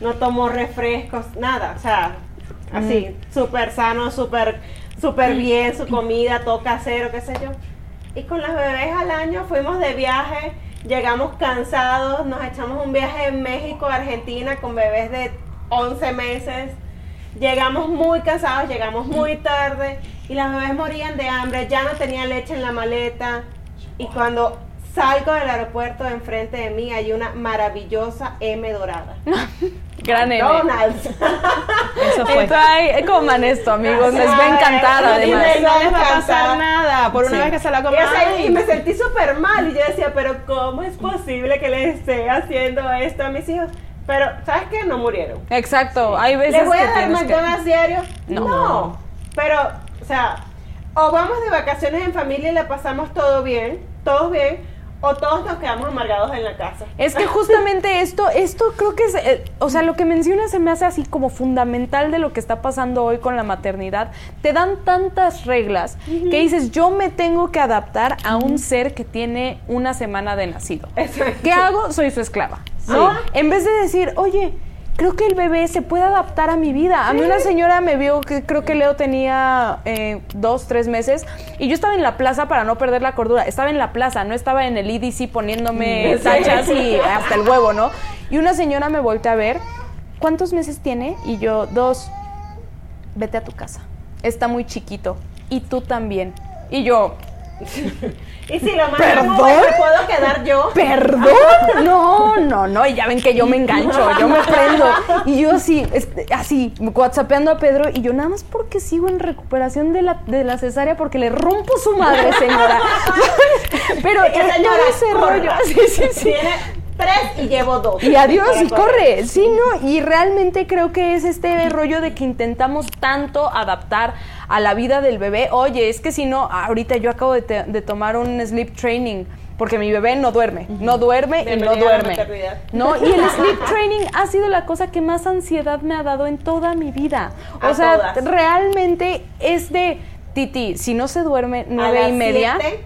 No tomó refrescos, nada. O sea, así, súper sano, súper súper bien, su comida, todo casero, qué sé yo. Y con las bebés al año fuimos de viaje, llegamos cansados, nos echamos un viaje en México, Argentina, con bebés de 11 meses. Llegamos muy cansados, llegamos muy tarde y las bebés morían de hambre, ya no tenía leche en la maleta. Y cuando salgo del aeropuerto, enfrente de mí hay una maravillosa M dorada. Gran M. Donald's. Eso fue. Entonces, coman esto, amigos. Les va a encantar, además. no, no les va a pasar nada. Por una Sí. vez que se la Y, coman. y me sentí súper mal y yo decía, pero ¿cómo es posible que les esté haciendo esto a mis hijos? Pero, ¿sabes qué? No murieron. Exacto. Hay veces ¿Les voy a dar tienes que- McDonald's diario? No. Pero, o sea, o vamos de vacaciones en familia y la pasamos todo bien, todos bien, o todos nos quedamos amargados en la casa. Es que justamente esto, esto creo que es, eh, o sea, lo que mencionas se me hace así como fundamental de lo que está pasando hoy con la maternidad. Te dan tantas reglas que dices, yo me tengo que adaptar a un ser que tiene una semana de nacido. Exacto. ¿Qué hago? Soy su esclava. ¿no? En vez de decir, oye, creo que el bebé se puede adaptar a mi vida. A mí una señora me vio que creo que Leo tenía eh, dos, tres meses y yo estaba en la plaza para no perder la cordura. Estaba en la plaza, no estaba en el EDC poniéndome tachas y hasta el huevo, ¿no? Y una señora me voltea a ver, ¿cuántos meses tiene? Y yo, dos, vete a tu casa. Está muy chiquito. Y tú también. Y yo, Y si lo ¿Perdón? ¿cómo me puedo quedar yo? ¿Perdón? No, no, no. Y ya ven que yo me engancho, yo me prendo. Y yo así, este, así, whatsappeando a Pedro. Y yo nada más porque sigo en recuperación de la, de la cesárea porque le rompo su madre, señora. Pero todo ese rollo. Sí, sí, sí. Tiene tres y llevo dos. Y adiós, y corre. Sí, no, y realmente creo que es este rollo de que intentamos tanto adaptar a la vida del bebé. Oye, es que si no, ahorita yo acabo de, te- de tomar un sleep training. Porque mi bebé no duerme, no duerme y no duerme. No, y el sleep training ha sido la cosa que más ansiedad me ha dado en toda mi vida. O A sea, todas. realmente es de Titi, si no se duerme nueve y media, siete,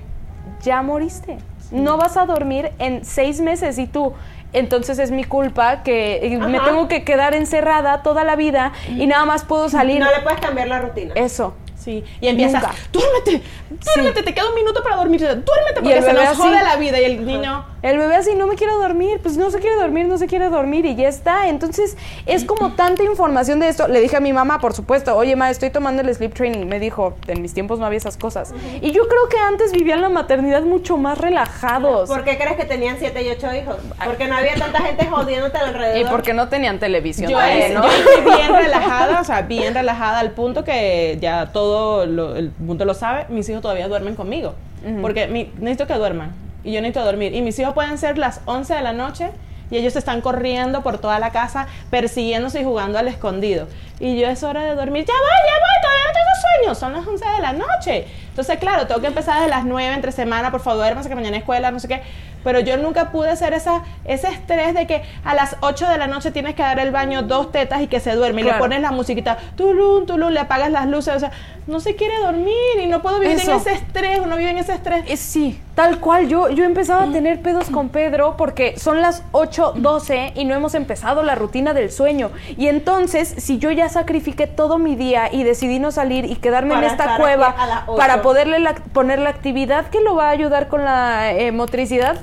ya moriste. No vas a dormir en seis meses y tú. Entonces es mi culpa que eh, me tengo que quedar encerrada toda la vida y nada más puedo salir. No le puedes cambiar la rutina. Eso. Sí, y empiezas, Nunca. duérmete, duérmete, te queda un minuto para dormir, duérmete porque el se nos así. jode la vida y el niño... El bebé así, no me quiero dormir, pues no se quiere dormir, no se quiere dormir y ya está. Entonces es como tanta información de esto. Le dije a mi mamá, por supuesto, oye, ma, estoy tomando el sleep training. Me dijo, en mis tiempos no había esas cosas. Y yo creo que antes vivían la maternidad mucho más relajados. ¿Por qué crees que tenían siete y ocho hijos? Porque no había tanta gente jodiéndote alrededor. Y porque no tenían televisión. Yo, también, ¿no? yo estoy bien relajada, o sea, bien relajada al punto que ya todo lo- el mundo lo sabe, mis hijos todavía duermen conmigo. Porque mi- necesito que duerman y yo necesito dormir. Y mis hijos pueden ser las 11 de la noche y ellos están corriendo por toda la casa persiguiéndose y jugando al escondido. Y yo es hora de dormir, ya voy, ya voy, todavía no tengo sueño, son las 11 de la noche. Entonces, claro, tengo que empezar desde las 9 entre semana, por favor, duérmase que mañana hay escuela, no sé qué. Pero yo nunca pude hacer esa, ese estrés de que a las 8 de la noche tienes que dar el baño dos tetas y que se duerme. Y le pones la musiquita, tulum, tulum, le apagas las luces. O sea, no se quiere dormir y no puedo vivir Eso. en ese estrés, uno vive en ese estrés. Eh, sí, tal cual. Yo, yo empezaba a tener pedos con Pedro porque son las 8.12 y no hemos empezado la rutina del sueño. Y entonces, si yo ya sacrifiqué todo mi día y decidí no salir y quedarme Para en esta cueva para poderle la- poner la actividad que lo va a ayudar con la eh, motricidad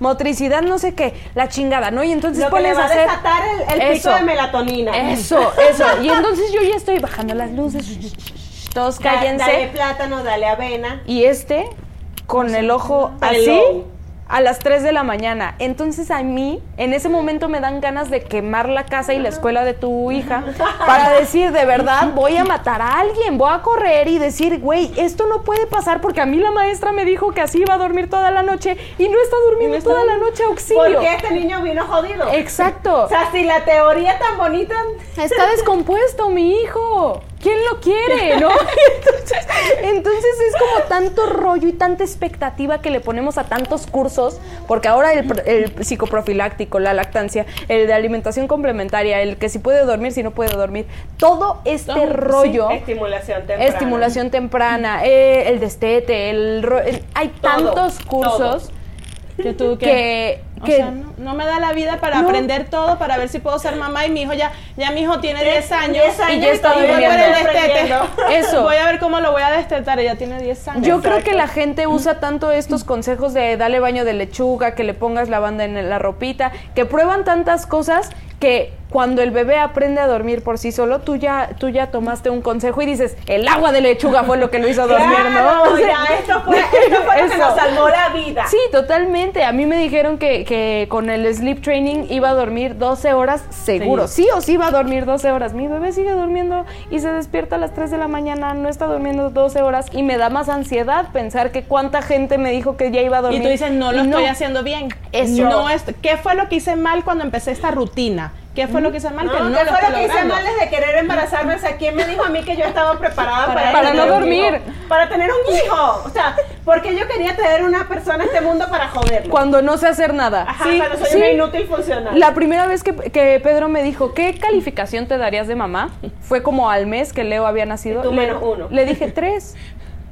motricidad no sé qué, la chingada, ¿no? Y entonces Lo que le pones va a hacer... desatar el, el pico de melatonina. Eso, eso. Y entonces yo ya estoy bajando las luces. Todos cállense. Dale plátano, dale avena. Y este, con el ojo así, Hello. A las 3 de la mañana. Entonces a mí, en ese momento me dan ganas de quemar la casa y la escuela de tu hija para decir, de verdad, voy a matar a alguien, voy a correr y decir, güey, esto no puede pasar porque a mí la maestra me dijo que así iba a dormir toda la noche y no está durmiendo toda la noche, auxilio. Porque este niño vino jodido. Exacto. O sea, si la teoría tan bonita. Está descompuesto mi hijo. ¿Quién lo quiere? ¿No? Entonces, entonces es como tanto rollo y tanta expectativa que le ponemos a tantos cursos, porque ahora el, el psicoprofiláctico, la lactancia, el de alimentación complementaria, el que si puede dormir, si no puede dormir, todo este sí, rollo. Estimulación temprana. Estimulación temprana, eh, el destete, el, el- hay Todo, tantos cursos que, que, o que sea, no, no me da la vida para No. aprender todo, para ver si puedo ser mamá y mi hijo ya, ya mi hijo tiene 10 años, 10 años y ya está voy a durmiendo. ver el destete. aprendiendo. Eso. Voy a ver cómo lo voy a destetar, ella tiene 10 años. Yo creo que la gente usa tanto estos consejos de dale baño de lechuga, que le pongas lavanda en la ropita, que prueban tantas cosas que cuando el bebé aprende a dormir por sí solo, tú ya, tú ya tomaste un consejo y dices, el agua de lechuga fue lo que lo hizo dormir, Claro, ¿no? O sea, ya, esto fue, esto fue lo que nos salvó la vida. Sí, totalmente. A mí me dijeron que, que con el sleep training iba a dormir 12 horas seguro. Sí. o sí iba a dormir 12 horas. Mi bebé sigue durmiendo y se despierta a las 3 de la mañana, no está durmiendo 12 horas y me da más ansiedad pensar que cuánta gente me dijo que ya iba a dormir. Y tú dices, no lo estoy haciendo bien. Eso. No es, ¿Qué fue lo que hice mal cuando empecé esta rutina? ¿Qué fue lo que hice mal? No, que no ¿qué lo fue lo que hice mal desde querer embarazarme? O sea, ¿quién me dijo a mí que yo estaba preparada para, Para tener no dormir. Para tener un hijo. O sea, porque yo quería tener una persona en este mundo para joderlo. Cuando no sé hacer nada. Ajá, Sí, cuando soy sí. una inútil funcional. La primera vez que, que Pedro me dijo, ¿qué calificación te darías de mamá? Fue como al mes que Leo había nacido. Y tú Le- menos uno. Le dije tres.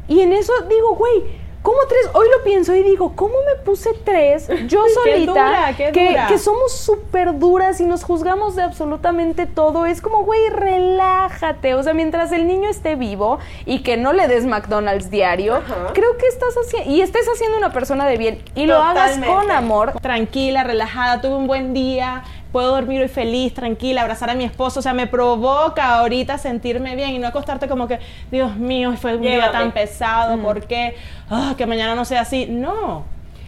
Y en eso digo, güey, ¿cómo tres? Hoy lo pienso y digo, ¿cómo me puse tres? Yo solita. dura, que, dura. que somos súper duras y nos juzgamos de absolutamente todo. Es como, güey, relájate. O sea, mientras el niño esté vivo y que no le des McDonald's diario, Ajá. creo que estás haciendo, y estés haciendo una persona de bien y lo hagas con amor, Tranquila, relajada, tuve un buen día, puedo dormir hoy feliz, tranquila, abrazar a mi esposo. O sea, me provoca ahorita sentirme bien y no acostarte como que, Dios mío, fue un día tan pesado, ¿por qué? Ah, que mañana no sea así. No.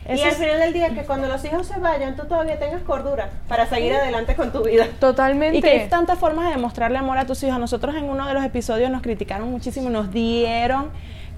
Y al final del día, que cuando los hijos se vayan, tú todavía tengas cordura para seguir adelante con tu vida. totalmente. Y que hay tantas formas de demostrarle amor a tus hijos. Nosotros en uno de los episodios nos criticaron muchísimo, nos dieron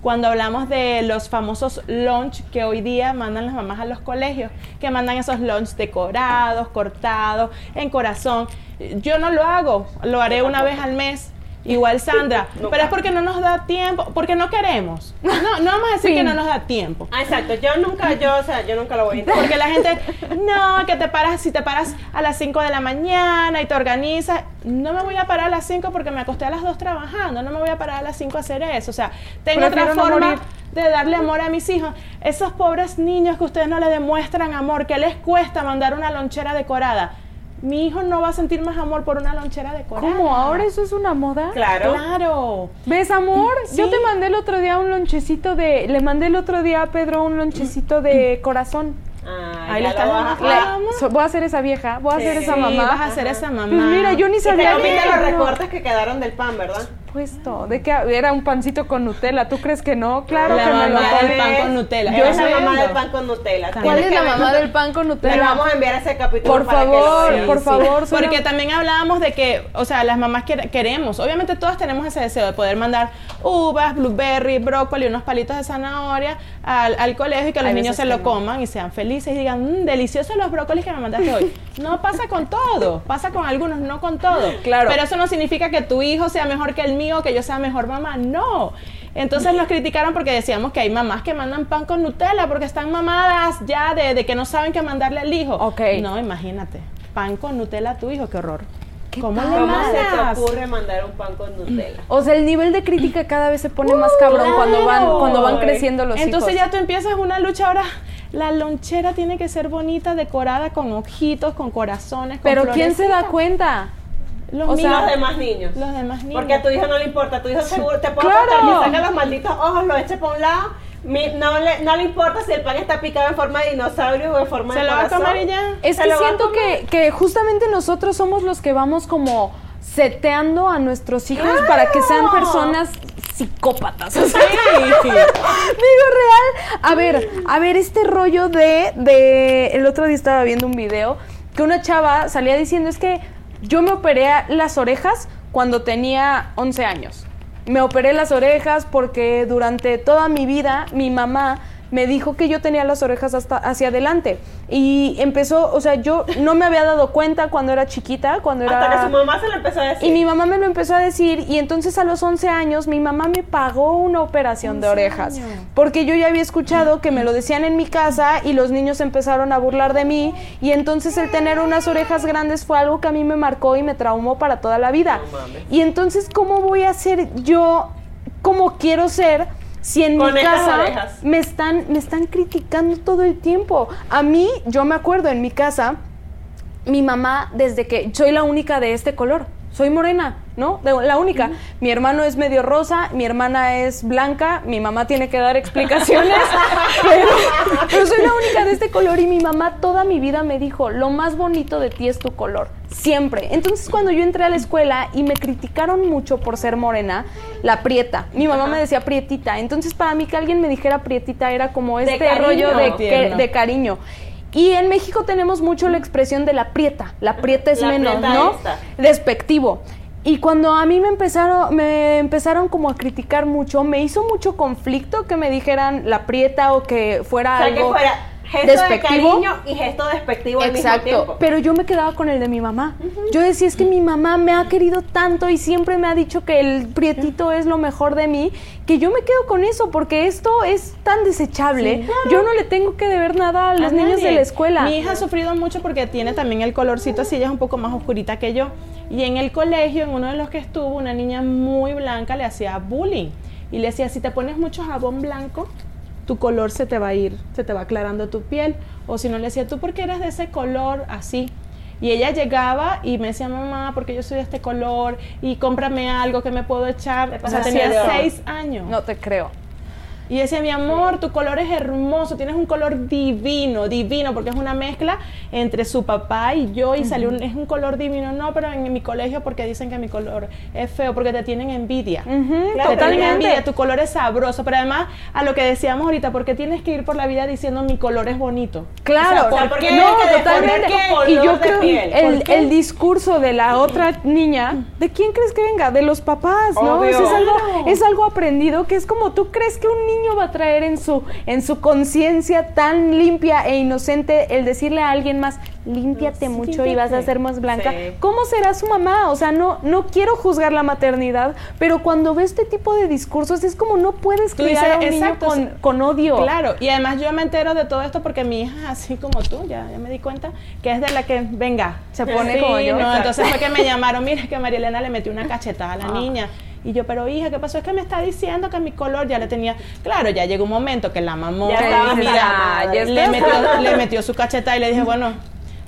cuando hablamos de los famosos lunch que hoy día mandan las mamás a los colegios, que mandan esos lunch decorados, cortados, en corazón. Yo no lo hago, lo haré una vez al mes. Igual Sandra, pero es porque no nos da tiempo, porque no queremos. No, no vamos a decir que no nos da tiempo. Ah, exacto. Yo nunca, yo, o sea, yo nunca lo voy a intentar. Porque la gente, no, que te paras, si te paras a las 5 de la mañana y te organizas, no me voy a parar a las 5 porque me acosté a las 2 trabajando, no me voy a parar a las 5 a hacer eso. O sea, tengo Prefiero otra forma de darle amor a mis hijos. Esos pobres niños que ustedes no le demuestran amor, que les cuesta mandar una lonchera decorada. Mi hijo no va a sentir más amor por una lonchera decorada. ¿Cómo? ¿Ahora eso es una moda? Claro. Claro. ¿Ves, amor? Yo te mandé el otro día un lonchecito de... Le mandé el otro día a Pedro un lonchecito de corazón. Ah, Ahí lo estás Le- voy a ser esa vieja, voy a ser Sí, esa Sí, mamá. vas a ser esa mamá. Pues mira, yo ni Y te sabía comiste que... los no. recortes que quedaron del pan, ¿verdad? Puesto, de que era un pancito con Nutella, ¿tú crees que no? Claro La que me lo mamá del pan con Nutella. Yo es la mamá del pan con Nutella. ¿Cuál es la mamá del pan con Le Nutella? vamos a enviar ese capítulo Por para que lo favor, por favor. suena- Porque también hablábamos de que, o sea, las mamás quer- queremos, obviamente todos tenemos ese deseo de poder mandar uvas, blueberry, brócoli, unos palitos de zanahoria al, al colegio y que los niños se lo coman y sean felices y digan, mmm, deliciosos los brócolis que me mandaste hoy. No pasa con todo, pasa con algunos, no con todo. Claro. Pero eso no significa que tu hijo sea mejor que el mío, que yo sea mejor mamá, no. Entonces nos criticaron porque decíamos que hay mamás que mandan pan con Nutella porque están mamadas ya de, de que no saben qué mandarle al hijo. Ok. No, imagínate. Pan con Nutella a tu hijo, qué horror. ¿Cómo le ¿Cómo se te ocurre mandar un pan con Nutella? O sea, el nivel de crítica cada vez se pone más cabrón cuando van cuando van creciendo los Entonces hijos. ya tú empiezas una lucha ahora. La lonchera tiene que ser bonita, decorada con ojitos, con corazones, con Pero ¿quién se da cuenta? Los O sea, los demás niños. Los demás niños. Porque a tu hijo no le importa, a tu hijo seguro te puede Claro. que saca los malditos ojos, los eche por un lado. mi- no, le, no le importa si el pan está picado en forma de dinosaurio o en forma se de lo va a comer y ya. Es Se que lo va a siento que, que justamente nosotros somos los que vamos como seteando a nuestros hijos para que sean personas psicópatas. o sea, digo real. A ver, a ver, este rollo de, de. El otro día estaba viendo un video que una chava salía diciendo: es que yo me operé las orejas cuando tenía 11 años. Me operé las orejas porque durante toda mi vida mi mamá me dijo que yo tenía las orejas hasta hacia adelante y empezó, o sea, yo no me había dado cuenta cuando era chiquita, cuando era Hasta que su mamá se lo empezó a decir. y mi mamá me lo empezó a decir y entonces a los 11 años mi mamá me pagó una operación de orejas porque yo ya había escuchado que me lo decían en mi casa y los niños empezaron a burlar de mí y entonces el tener unas orejas grandes fue algo que a mí me marcó y me traumó para toda la vida. Y entonces ¿cómo voy a ser yo como quiero ser? Si en mi casa orejas. me están, me están criticando todo el tiempo. A mí, yo me acuerdo en mi casa, mi mamá, desde que soy la única de este color, soy morena, ¿no? De- la única. Mi hermano es medio rosa, mi hermana es blanca, mi mamá tiene que dar explicaciones, pero, pero soy la única de este color y mi mamá toda mi vida me dijo, lo más bonito de ti es tu color, siempre. Entonces cuando yo entré a la escuela y me criticaron mucho por ser morena, la prieta, mi mamá me decía prietita, entonces para mí que alguien me dijera prietita era como este rollo de, Tierno. de cariño. Y en México tenemos mucho la expresión de la prieta. La prieta es La menos, prieta ¿no? esta. Despectivo. Y cuando a mí me empezaron, me empezaron como a criticar mucho, me hizo mucho conflicto que me dijeran la prieta o que fuera o sea, que fuera gesto despectivo. de cariño y gesto despectivo al mismo Exacto, tiempo. pero yo me quedaba con el de mi mamá. Yo decía, es que mi mamá me ha querido tanto y siempre me ha dicho que el prietito es lo mejor de mí, que yo me quedo con eso, porque esto es tan desechable. Yo no le tengo que deber nada a los A niños nadie. de la escuela. Mi hija ha sufrido mucho porque tiene también el colorcito así, ella es un poco más oscurita que yo. Y en el colegio, en uno de los que estuvo, una niña muy blanca le hacía bullying. Y le decía, si te pones mucho jabón blanco, tu color se te va a ir, se te va aclarando tu piel. O si no, le decía, ¿tú por qué eres de ese color así? Y ella llegaba y me decía, mamá, porque yo soy de este color y cómprame algo que me puedo echar. O sea, tenía seis años. No te creo. Y decía, mi amor, tu color es hermoso, tienes un color divino, divino, porque es una mezcla entre su papá y yo y salió un, es un color divino. No, pero en mi colegio porque dicen que mi color es feo, porque te tienen envidia. Ujú, Te tienen envidia, tu color es sabroso, pero además a lo que decíamos ahorita, ¿por qué tienes que ir por la vida diciendo mi color es bonito? Claro, O sea, ¿por qué no, que totalmente. Y yo creo piel? el, el discurso de la otra niña, ¿de quién crees que venga? De los papás, ¿no? Obvio. O sea, es, algo, Claro. es algo aprendido que es como tú crees que un niño va a traer en su en su conciencia tan limpia e inocente el decirle a alguien más, límpiate mucho y vas a límpiate". ser más blanca. Sí. ¿Cómo será su mamá? O sea, no no quiero juzgar la maternidad, pero cuando ve este tipo de discursos es como no puedes criar dices, a un exacto, niño con, con odio. Claro, y además yo me entero de todo esto porque mi hija, así como tú, ya, ya me di cuenta, que es de la que, venga, Se pone Sí, como yo. No, entonces fue que me llamaron, mira que María Elena le metió una cachetada a la niña. Y yo, pero hija, ¿qué pasó? Es que me está diciendo que mi color ya le tenía. Claro, ya llegó un momento que la mamó. Ya mira, ya le, metió, le metió su cachetada y le dije, bueno,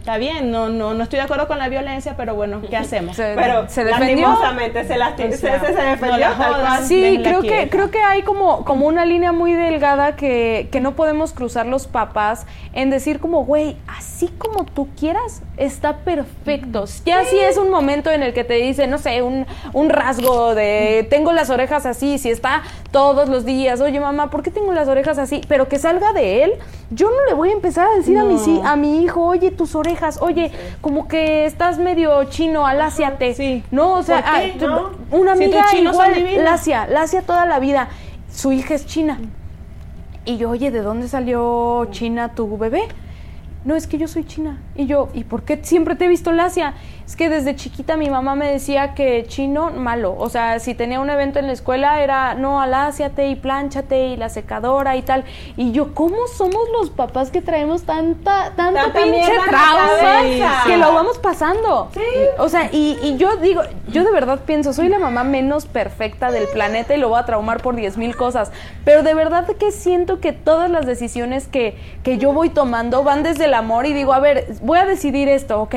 está bien, no, no, no estoy de acuerdo con la violencia, pero bueno, ¿qué hacemos? Se- Pero se defendió. lastimosamente se, lasti- O sea, se, defendió no la. Sí, creo que, creo que hay como, como una línea muy delgada que, que no podemos cruzar los papás en decir como, güey, así como tú quieras, está perfecto. Ya si es un momento en el que te dice, no sé, un, un rasgo de tengo las orejas así, si está todos los días, oye mamá, ¿por qué tengo las orejas así? Pero que salga de él, yo no le voy a empezar a decir a, mi, a mi hijo, oye, tus orejas, oye, como que estás medio chino, aláciate. Sí. No, o sea, ah, No. una Si amiga son igual. Lacia, Lacia toda la vida. Su hija es china. Y yo, oye, ¿de dónde salió China tu bebé? No, es que yo soy china. Y yo, ¿y por qué siempre te he visto lacia? Es que desde chiquita mi mamá me decía que chino, malo. O sea, si tenía un evento en la escuela era, no, aláciate y plánchate y la secadora y tal. Y yo, ¿cómo somos los papás que traemos tanta, Tanta pinche trauma que lo vamos pasando? O sea, y, y yo digo, yo de verdad pienso, soy la mamá menos perfecta del planeta y lo voy a traumar por 10 mil cosas. Pero de verdad que siento que todas las decisiones que, que yo voy tomando van desde el amor y digo, a ver, voy a decidir esto, ok.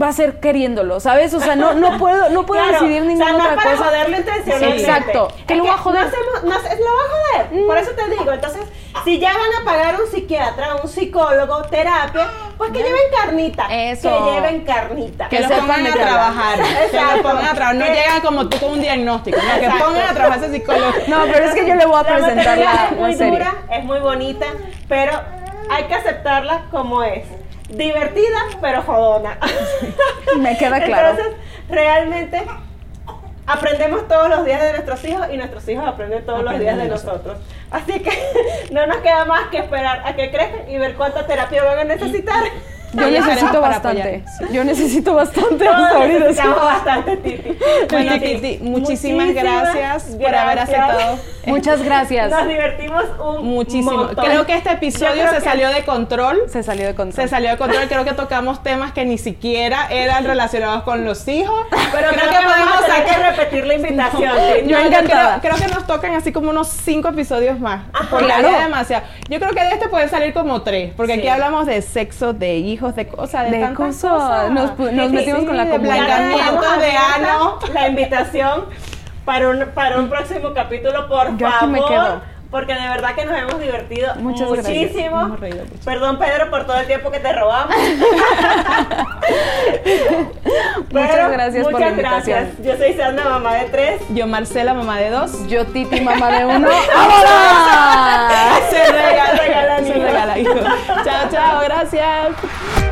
Va a ser queriéndolo, ¿sabes? O sea, no, no puedo, no puedo Claro, decidir ninguna o sea, no otra para cosa. joderlo intencionalmente. Exacto. Que lo va a joder. No hacemos, no hace- lo va a joder. Por eso te digo. Entonces, si ya van a pagar un psiquiatra, un psicólogo, terapia, Pues que lleven carnita. Eso. Que lleven carnita. Que los sepan pongan a trabajar. Que los pongan a trabajar. No Que- llegan como tú con un diagnóstico. No, que pongan a trabajar ese psicólogo. No, pero es que yo le voy a La presentar la, es la muy serie. dura, es muy bonita, pero hay que aceptarla como es. Divertida, pero jodona. Me queda claro. Entonces, realmente aprendemos todos los días de nuestros hijos y nuestros hijos aprenden todos los días de nosotros. Así que no nos queda más que esperar a que crezcan y ver cuánta terapia van a necesitar. Yo necesito bastante. Yo necesito bastante Todos necesitamos bastante, Titi. Bueno, Titi, Titi, muchísimas gracias por haber aceptado. Muchas gracias. Nos divertimos un Muchísimo. montón. Creo que este episodio creo se que- salió de control. Se salió de control. Se salió de control, creo que tocamos temas que ni siquiera eran relacionados con los hijos. Pero creo, que, vamos a tener que repetir la invitación. Titi. Yo No, encantada. Creo, creo que nos tocan así como unos cinco episodios más. porque claro. demasiado. Yo creo que de este pueden salir como tres. Porque Sí. aquí hablamos de sexo, de hijos, de cosas, de, De tantas cosas. cosas. Nos pu- nos Sí, metimos sí, con la comunidad. De ano. La invitación para un, para un próximo capítulo, por Yo aquí favor. me quedo. Porque de verdad que nos hemos divertido Muchas gracias. muchísimo. Hemos reído mucho. Perdón, Pedro, por todo el tiempo que te robamos. Muchas gracias por la muchas gracias. invitación. Yo soy Sandra, mamá de tres. Yo, Marcela, mamá de dos. Yo, Titi, mamá de uno. ¡Ahora! Se regala, regalan se regala hijo. Chao, chao, gracias.